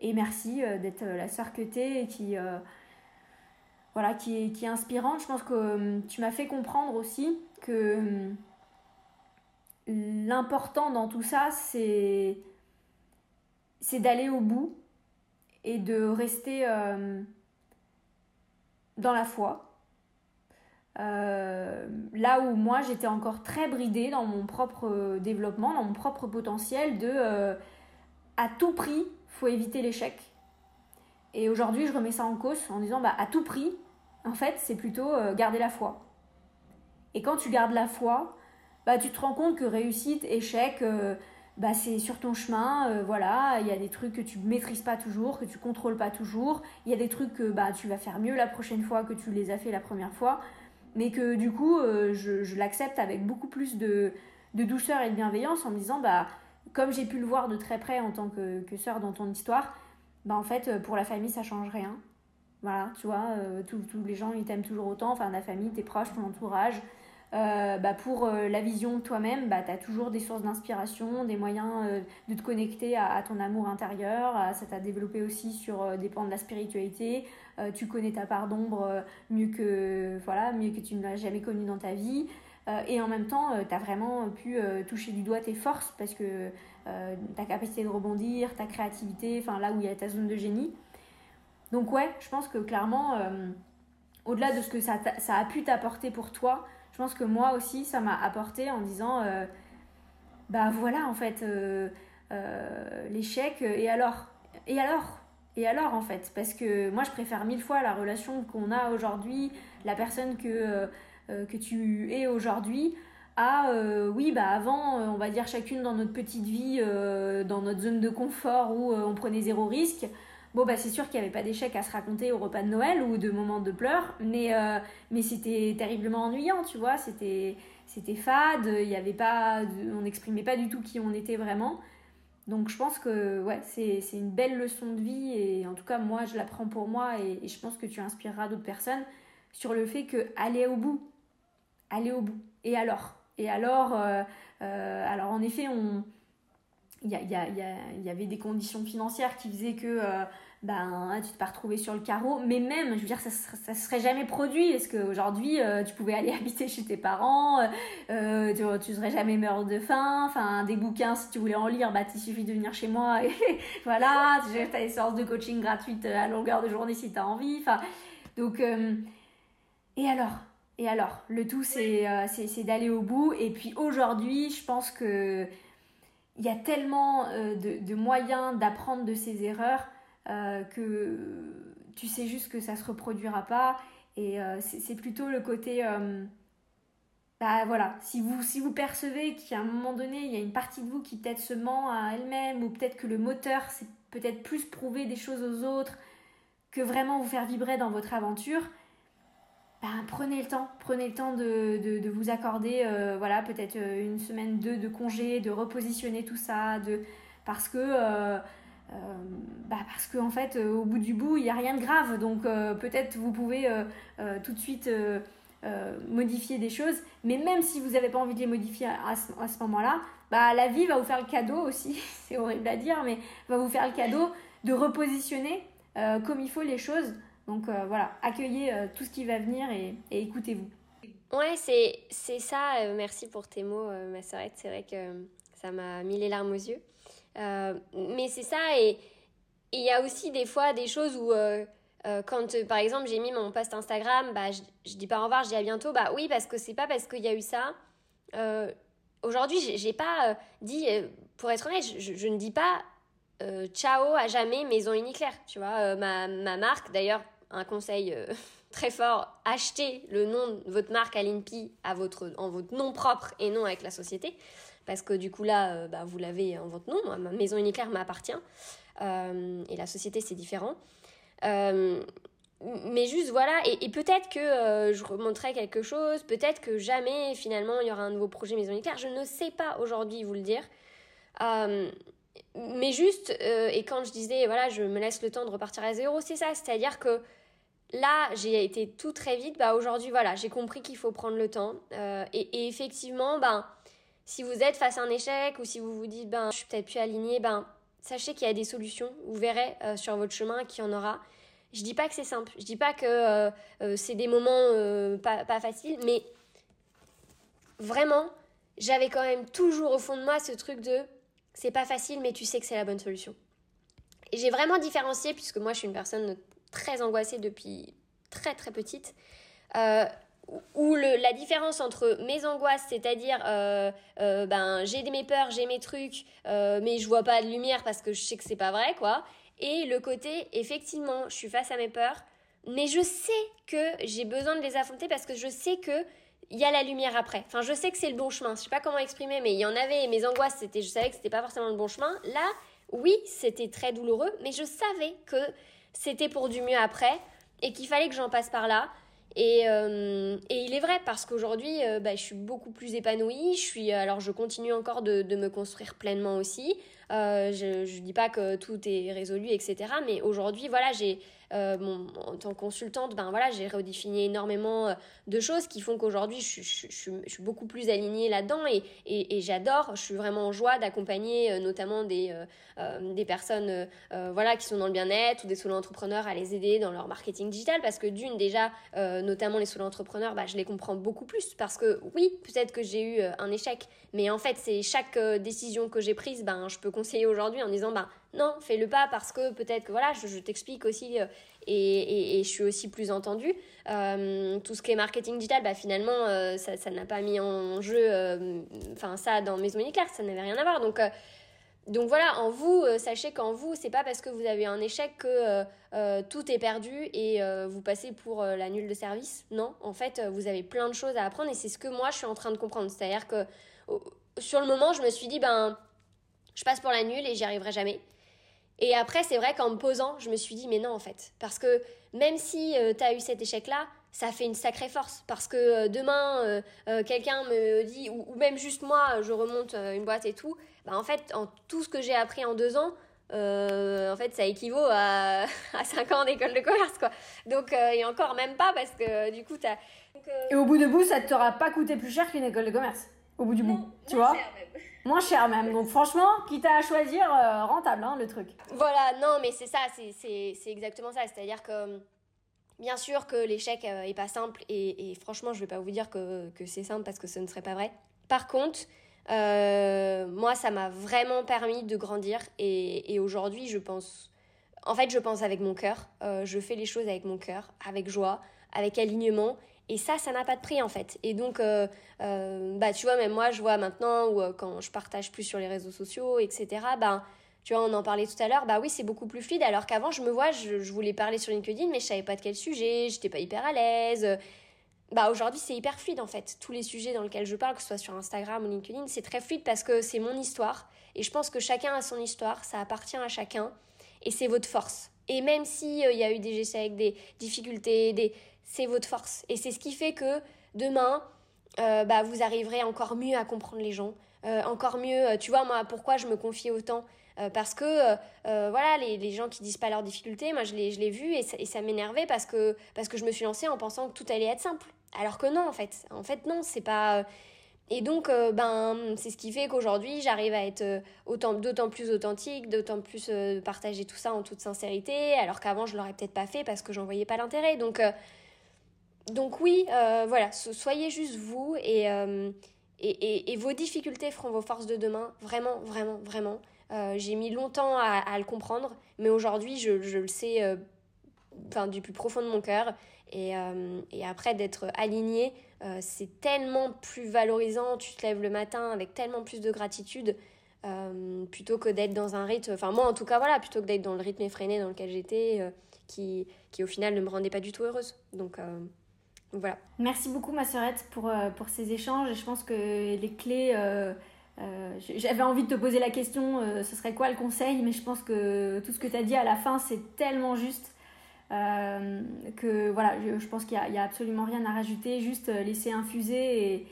et merci euh, d'être la sœur que tu es et qui, voilà, qui, est, qui inspirante. Je pense que tu m'as fait comprendre aussi que l'important dans tout ça, c'est c'est d'aller au bout et de rester dans la foi euh, là où moi j'étais encore très bridée dans mon propre euh, développement, dans mon propre potentiel de euh, à tout prix, faut éviter l'échec. Et aujourd'hui, je remets ça en cause en disant bah à tout prix, en fait, c'est plutôt garder la foi. Et quand tu gardes la foi, bah tu te rends compte que réussite, échec, bah c'est sur ton chemin, voilà, il y a des trucs que tu maîtrises pas toujours, que tu contrôles pas toujours, il y a des trucs que bah tu vas faire mieux la prochaine fois que tu les as fait la première fois mais que du coup, euh, je, l'accepte avec beaucoup plus de, douceur et de bienveillance en me disant, bah, comme j'ai pu le voir de très près en tant que, que sœur dans ton histoire, bah, en fait, euh, pour la famille, ça change rien. Voilà, tu vois, euh, tous les gens, ils t'aiment toujours autant, enfin, la famille, tes proches, ton entourage. Euh, bah pour euh, la vision de toi-même, bah, tu as toujours des sources d'inspiration, des moyens euh, de te connecter à, ton amour intérieur. ça t'a développé aussi sur des pans de la spiritualité. tu connais ta part d'ombre mieux, que, voilà, mieux que tu ne l'as jamais connue dans ta vie. et en même temps, tu as vraiment pu toucher du doigt tes forces parce que ta capacité de rebondir, ta créativité, enfin là où il y a ta zone de génie. Donc ouais, je pense que clairement, au-delà de ce que ça, ça a pu t'apporter pour toi, je pense que moi aussi, ça m'a apporté en disant, euh, bah voilà, en fait, euh, euh, l'échec, et alors Et alors Et alors, en fait. Parce que moi, je préfère mille fois la relation qu'on a aujourd'hui, la personne que, que tu es aujourd'hui, à oui bah avant on va dire chacune dans notre petite vie dans notre zone de confort où on prenait zéro risque Bon, bah, c'est sûr qu'il n'y avait pas d'échec à se raconter au repas de Noël ou de moments de pleurs, mais, euh, mais c'était terriblement ennuyant, tu vois. C'était, c'était fade, y avait pas, on n'exprimait pas du tout qui on était vraiment. Donc, je pense que ouais, c'est, c'est une belle leçon de vie et en tout cas, moi, je la prends pour moi et, je pense que tu inspireras d'autres personnes sur le fait que aller au bout, aller au bout. Et alors? Et alors, euh, euh, alors en effet, on il y, y, y, y, avait des conditions financières qui faisaient que ben tu t'es pas retrouvé sur le carreau. Mais même je veux dire ça, ça serait jamais produit. Est-ce qu'aujourd'hui euh, tu pouvais aller habiter chez tes parents euh, euh, tu, tu serais jamais mort de faim. Enfin des bouquins si tu voulais en lire bah il suffit de venir chez moi et voilà. Tu as des séances de coaching gratuites à longueur de journée si tu as envie. Enfin donc et alors? Et alors? Le tout c'est c'est d'aller au bout. Et puis aujourd'hui je pense que il y a tellement de, de moyens d'apprendre de ses erreurs euh, que tu sais juste que ça se reproduira pas. Et euh, c'est plutôt le côté. Euh, bah voilà, si vous, si vous percevez qu'à un moment donné, il y a une partie de vous qui peut-être se ment à elle-même, ou peut-être que le moteur, c'est peut-être plus prouver des choses aux autres que vraiment vous faire vibrer dans votre aventure, bah, prenez le temps, prenez le temps de, de, vous accorder, voilà, peut-être une semaine, deux de congé, de repositionner tout ça, de, parce que bah parce qu'en en fait, euh, au bout du bout, il n'y a rien de grave. Donc euh, peut-être vous pouvez tout de suite modifier des choses. Mais même si vous n'avez pas envie de les modifier à, ce, moment-là, bah, la vie va vous faire le cadeau aussi, c'est horrible à dire, mais va vous faire le cadeau de repositionner comme il faut les choses. Donc voilà, accueillez tout ce qui va venir et, et écoutez-vous. Ouais, c'est, c'est ça. merci pour tes mots, ma sœurette. C'est vrai que ça m'a mis les larmes aux yeux. Euh, mais c'est ça, et il y a aussi des fois des choses où, euh, euh, quand par exemple j'ai mis mon post Instagram, bah, je, je, dis pas au revoir, je dis à bientôt, bah oui, parce que c'est pas parce qu'il y a eu ça. Aujourd'hui, j'ai pas dit, pour être honnête, je, ne dis pas ciao à jamais maison uniclaire. Tu vois, ma, ma, marque, d'ailleurs, un conseil très fort, achetez le nom de votre marque à l'INPI à votre, en votre nom propre et non avec la société. Parce que du coup là, bah, vous l'avez en votre nom. Ma maison uniclaire m'appartient. et la société, c'est différent. mais juste voilà, et, peut-être que je remonterai quelque chose, peut-être que jamais finalement il y aura un nouveau projet Maison Uniclaire, je ne sais pas aujourd'hui vous le dire. mais juste, et quand je disais, voilà, je me laisse le temps de repartir à zéro, c'est ça, c'est-à-dire que là, j'ai été tout très vite. Bah, aujourd'hui, voilà, j'ai compris qu'il faut prendre le temps. Euh, et, effectivement, ben, si vous êtes face à un échec ou si vous vous dites, ben, je suis peut-être plus aligné, ben, sachez qu'il y a des solutions. Vous verrez euh, sur votre chemin qu'il y en aura. Je dis pas que c'est simple. Je dis pas que euh, c'est des moments pas, pas faciles, mais vraiment, j'avais quand même toujours au fond de moi ce truc de c'est pas facile, mais tu sais que c'est la bonne solution. Et j'ai vraiment différencié, puisque moi je suis une personne très angoissée depuis très très petite. Euh, où le, la différence entre mes angoisses, c'est-à-dire euh, euh, ben j'ai mes peurs, j'ai mes trucs, mais je vois pas de lumière parce que je sais que c'est pas vrai, quoi. Et le côté, effectivement, je suis face à mes peurs, mais je sais que j'ai besoin de les affronter parce que je sais que il y a la lumière après. Enfin, je sais que c'est le bon chemin. Je sais pas comment exprimer, mais il y en avait. Mes angoisses, c'était, je savais que c'était pas forcément le bon chemin. Là, oui, c'était très douloureux, mais je savais que c'était pour du mieux après et qu'il fallait que j'en passe par là. Et, euh, et, il est vrai parce qu'aujourd'hui, euh, bah, je suis beaucoup plus épanouie. Je suis, alors, je continue encore de, de me construire pleinement aussi. Euh, je ne dis pas que tout est résolu, etc. Mais aujourd'hui, voilà, j'ai euh, en tant que consultante, ben voilà, j'ai redéfini énormément euh, de choses qui font qu'aujourd'hui, je, suis beaucoup plus alignée là-dedans et, j'adore. Je suis vraiment en joie d'accompagner euh, notamment des, des personnes voilà, qui sont dans le bien-être ou des solo-entrepreneurs à les aider dans leur marketing digital parce que d'une, déjà, notamment les solo-entrepreneurs, bah, je les comprends beaucoup plus parce que oui, peut-être que j'ai eu un échec, mais en fait, c'est chaque décision que j'ai prise, ben, je peux conseiller aujourd'hui en disant, ben, non, fais-le pas parce que peut-être que voilà, je, t'explique aussi euh, et, je suis aussi plus entendue. Euh, tout ce qui est marketing digital, bah, finalement, euh, ça, n'a pas mis en jeu, enfin ça dans Maison Uniclair, ça n'avait rien à voir. Donc, donc voilà, en vous, sachez qu'en vous, c'est pas parce que vous avez un échec que tout est perdu et vous passez pour la nulle de service. Non, en fait, vous avez plein de choses à apprendre et c'est ce que moi je suis en train de comprendre. C'est-à-dire que sur le moment, je me suis dit, ben, je passe pour la nulle et j'y arriverai jamais. Et après, c'est vrai qu'en me posant, je me suis dit, mais non, en fait. Parce que même si euh, tu as eu cet échec-là, ça fait une sacrée force. Parce que euh, demain, euh, quelqu'un me dit, ou, même juste moi, je remonte une boîte et tout, bah, en fait, en tout ce que j'ai appris en deux ans, en fait, ça équivaut à, à 5 ans d'école de commerce, quoi. Donc, et encore même pas, parce que du coup, tu as... et au bout de bout, ça ne t'aura pas coûté plus cher qu'une école de commerce Au bout du bout, tu vois Moins cher même. Donc franchement, quitte à choisir, euh, rentable hein, le truc. Voilà, non mais c'est ça, c'est exactement ça. C'est-à-dire que bien sûr que l'échec euh, est pas simple et, franchement je vais pas vous dire que, que c'est simple parce que ce ne serait pas vrai. Par contre, euh, moi ça m'a vraiment permis de grandir et, et aujourd'hui je pense... En fait, je pense avec mon cœur. je fais les choses avec mon cœur, avec joie, avec alignement. Et ça, ça n'a pas de prix en fait. Et donc, euh, euh, bah, tu vois, même moi, je vois maintenant, ou euh, quand je partage plus sur les réseaux sociaux, etc., bah, tu vois, on en parlait tout à l'heure, bah oui, c'est beaucoup plus fluide. Alors qu'avant, je me vois, je, voulais parler sur LinkedIn, mais je savais pas de quel sujet, j'étais pas hyper à l'aise. Bah aujourd'hui, c'est hyper fluide en fait. Tous les sujets dans lesquels je parle, que ce soit sur Instagram ou LinkedIn, c'est très fluide parce que c'est mon histoire. Et je pense que chacun a son histoire, ça appartient à chacun. Et c'est votre force. Et même s'il il y a eu des échecs, des difficultés, des c'est votre force. Et c'est ce qui fait que demain, euh, bah, vous arriverez encore mieux à comprendre les gens, euh, encore mieux. Euh, tu vois, moi, pourquoi je me confie autant Parce que, voilà, les, les, gens qui disent pas leurs difficultés, moi, je l'ai vu et ça, m'énervait parce que, parce que je me suis lancée en pensant que tout allait être simple. Alors que non, en fait. En fait, non, c'est pas. Et donc, ben, c'est ce qui fait qu'aujourd'hui, j'arrive à être autant, d'autant plus authentique, d'autant plus partager tout ça en toute sincérité, alors qu'avant, je l'aurais peut-être pas fait parce que j'en voyais pas l'intérêt. Donc, donc oui, euh, voilà, soyez juste vous euh, et, et, et, vos difficultés feront vos forces de demain, vraiment, vraiment, vraiment. Euh, j'ai mis longtemps à, à, le comprendre, mais aujourd'hui, je, je, le sais enfin, du plus profond de mon cœur. Et, et après, d'être aligné, c'est tellement plus valorisant. Tu te lèves le matin avec tellement plus de gratitude. plutôt que d'être dans un rythme, enfin moi en tout cas voilà, plutôt que d'être dans le rythme effréné dans lequel j'étais, qui, qui au final ne me rendaient pas du tout heureuse. Donc, Merci beaucoup ma sœurette pour, pour ces échanges. Je pense que les clés... J'avais envie de te poser la question, ce serait quoi le conseil? Mais je pense que tout ce que tu as dit à la fin, c'est tellement juste. que voilà, je, pense qu'il n'y a, absolument rien à rajouter, juste laisser infuser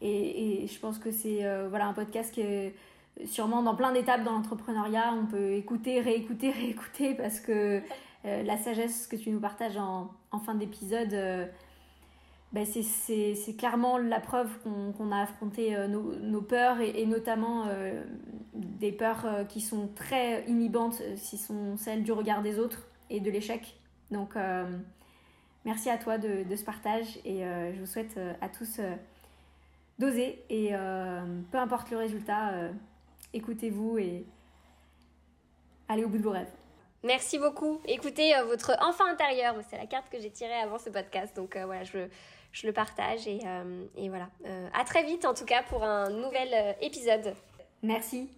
et, je pense que c'est voilà, un podcast qui est sûrement dans plein d'étapes dans l'entrepreneuriat, on peut écouter, réécouter, réécouter parce que euh, la sagesse que tu nous partages en, fin d'épisode, euh, ben c'est clairement la preuve qu'on a affronté euh, nos, peurs et, notamment des peurs qui sont très inhibantes, si sont celles du regard des autres et de l'échec. Donc merci à toi de, ce partage et je vous souhaite à tous d'oser et peu importe le résultat écoutez-vous et allez au bout de vos rêves. Merci beaucoup. Écoutez euh, votre enfant intérieur. C'est la carte que j'ai tirée avant ce podcast. Donc euh, voilà, je, je, le partage. Et, euh, et voilà. à très vite en tout cas pour un nouvel épisode. Merci.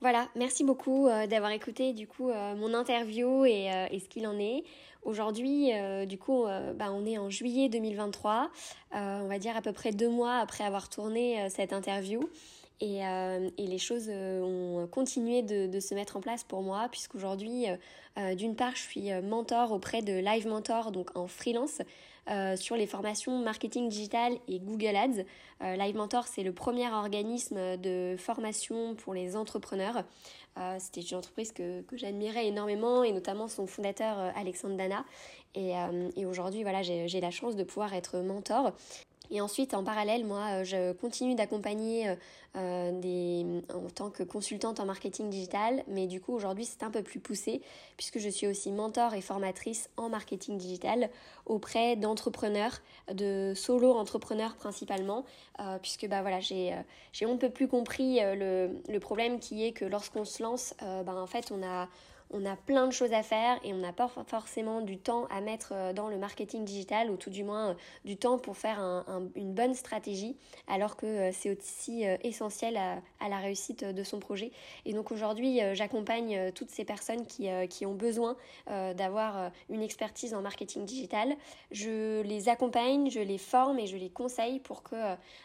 Voilà, merci beaucoup d'avoir écouté du coup mon interview et, et ce qu'il en est. Aujourd'hui, du coup, bah, on est en juillet 2023, on va dire à peu près deux mois après avoir tourné cette interview. Et, euh, et, les choses euh, ont continué de, de, se mettre en place pour moi, puisqu'aujourd'hui, euh, d'une part, je suis mentor auprès de Live Mentor, donc en freelance, sur les formations marketing digital et Google Ads. Live Mentor, c'est le premier organisme de formation pour les entrepreneurs. C'était une entreprise que, que j'admirais énormément, et notamment son fondateur Alexandre Dana. Et, et aujourd'hui, voilà, j'ai la chance de pouvoir être mentor. Et ensuite, en parallèle, moi, euh, je continue d'accompagner euh, euh, des, en tant que consultante en marketing digital, mais du coup, aujourd'hui, c'est un peu plus poussé puisque je suis aussi mentor et formatrice en marketing digital auprès d'entrepreneurs, de solo entrepreneurs principalement, puisque bah voilà, j'ai j'ai on ne peut plus compris le, le problème qui est que lorsqu'on se lance, bah, en fait, on a on a plein de choses à faire et on n'a pas forcément du temps à mettre euh, dans le marketing digital ou tout du moins euh, du temps pour faire une bonne stratégie alors que euh, c'est aussi essentiel à, la réussite de son projet. Et donc aujourd'hui, j'accompagne toutes ces personnes qui, qui ont besoin d'avoir une expertise en marketing digital. Je les accompagne, je les forme et je les conseille pour que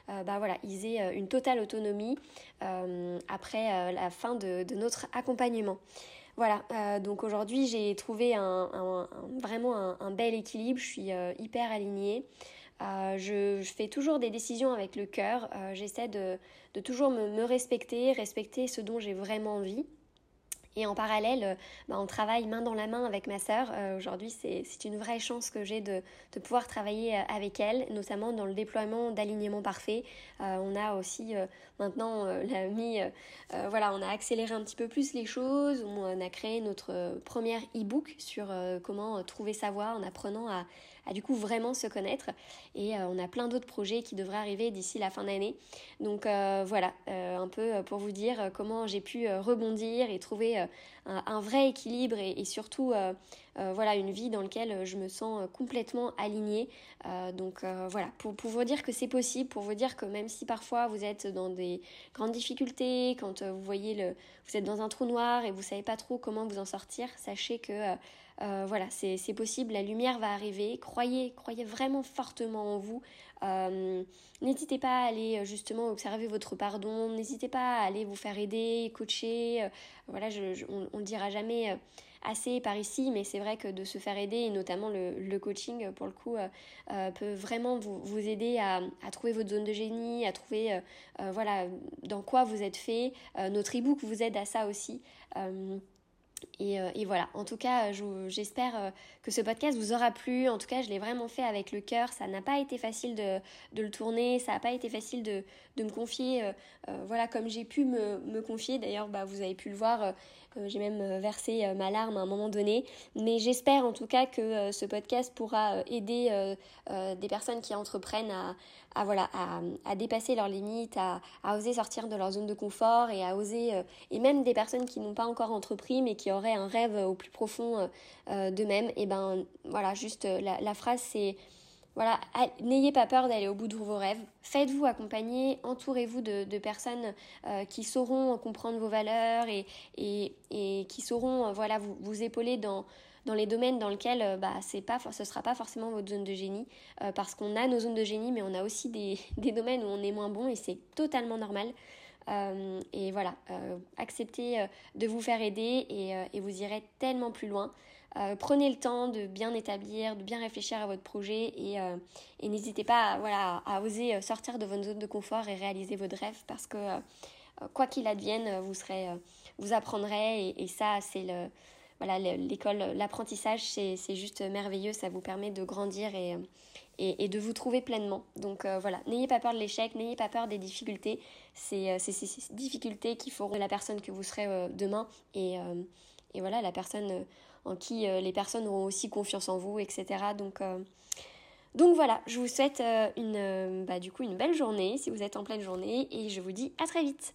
bah voilà, ils aient une totale autonomie après la fin de notre accompagnement. Voilà, euh, donc aujourd'hui j'ai trouvé vraiment un, bel équilibre, je suis euh, hyper alignée. Euh, je, fais toujours des décisions avec le cœur, j'essaie de, toujours me, respecter, respecter ce dont j'ai vraiment envie. Et en parallèle, euh, bah, on travaille main dans la main avec ma sœur. Euh, aujourd'hui, c'est une vraie chance que j'ai de, pouvoir travailler euh, avec elle, notamment dans le déploiement d'alignement parfait. on a aussi maintenant mis, voilà, on a accéléré un petit peu plus les choses. On a créé notre première e-book sur comment trouver sa voie en apprenant à à du coup vraiment se connaître. Et euh, on a plein d'autres projets qui devraient arriver d'ici la fin d'année. Donc euh, voilà, euh, un peu pour vous dire comment j'ai pu rebondir et trouver un, vrai équilibre et, surtout voilà une vie dans laquelle je me sens complètement alignée. donc voilà, pour, vous dire que c'est possible, pour vous dire que même si parfois vous êtes dans des grandes difficultés, quand vous voyez le, vous êtes dans un trou noir et vous savez pas trop comment vous en sortir, sachez que euh, voilà, c'est possible, la lumière va arriver. Croyez, croyez vraiment fortement en vous. Euh, n'hésitez pas à aller euh, justement observer votre pardon. N'hésitez pas à aller vous faire aider, coacher. voilà, on, ne le dira jamais assez par ici, mais c'est vrai que de se faire aider, et notamment le, coaching, pour le coup, peut vraiment vous, aider à, trouver votre zone de génie, à trouver voilà dans quoi vous êtes fait. notre e-book vous aide à ça aussi. Euh, et, voilà, en tout cas, j'espère euh, que ce podcast vous aura plu. En tout cas, je l'ai vraiment fait avec le cœur. Ça n'a pas été facile de, le tourner, ça n'a pas été facile de, me confier, euh, voilà, comme j'ai pu me, confier. D'ailleurs, bah, vous avez pu le voir, j'ai même versé ma larme à un moment donné. Mais j'espère en tout cas que ce podcast pourra aider des personnes qui entreprennent à, voilà, à, dépasser leurs limites, à, oser sortir de leur zone de confort et à oser, euh, et même des personnes qui n'ont pas encore entrepris mais qui auraient un rêve au plus profond euh, euh, d'eux-mêmes, et ben voilà, juste la, phrase c'est voilà, n'ayez pas peur d'aller au bout de vos rêves. Faites-vous accompagner, entourez-vous de, personnes euh, qui sauront comprendre vos valeurs et, qui sauront voilà, vous, épauler dans, les domaines dans lesquels euh, bah, pas, ce ne sera pas forcément votre zone de génie, euh, parce qu'on a nos zones de génie, mais on a aussi des, domaines où on est moins bon et c'est totalement normal. et voilà, acceptez de vous faire aider et vous irez tellement plus loin. Euh, prenez le temps de bien établir, de bien réfléchir à votre projet et, euh, n'hésitez pas à, voilà, à oser euh, sortir de votre zone de confort et réaliser votre rêve parce que quoi qu'il advienne, vous, serez, vous apprendrez et, ça, c'est le, voilà, l'école, l'apprentissage, c'est juste merveilleux, ça vous permet de grandir et, et, de vous trouver pleinement. Donc voilà, n'ayez pas peur de l'échec, n'ayez pas peur des difficultés, c'est ces difficultés qui feront la personne que vous serez demain et, et voilà, la personne en qui euh, les personnes auront aussi confiance en vous, etc. Donc, euh, donc voilà, je vous souhaite euh, une, bah, du coup une belle journée si vous êtes en pleine journée et je vous dis à très vite.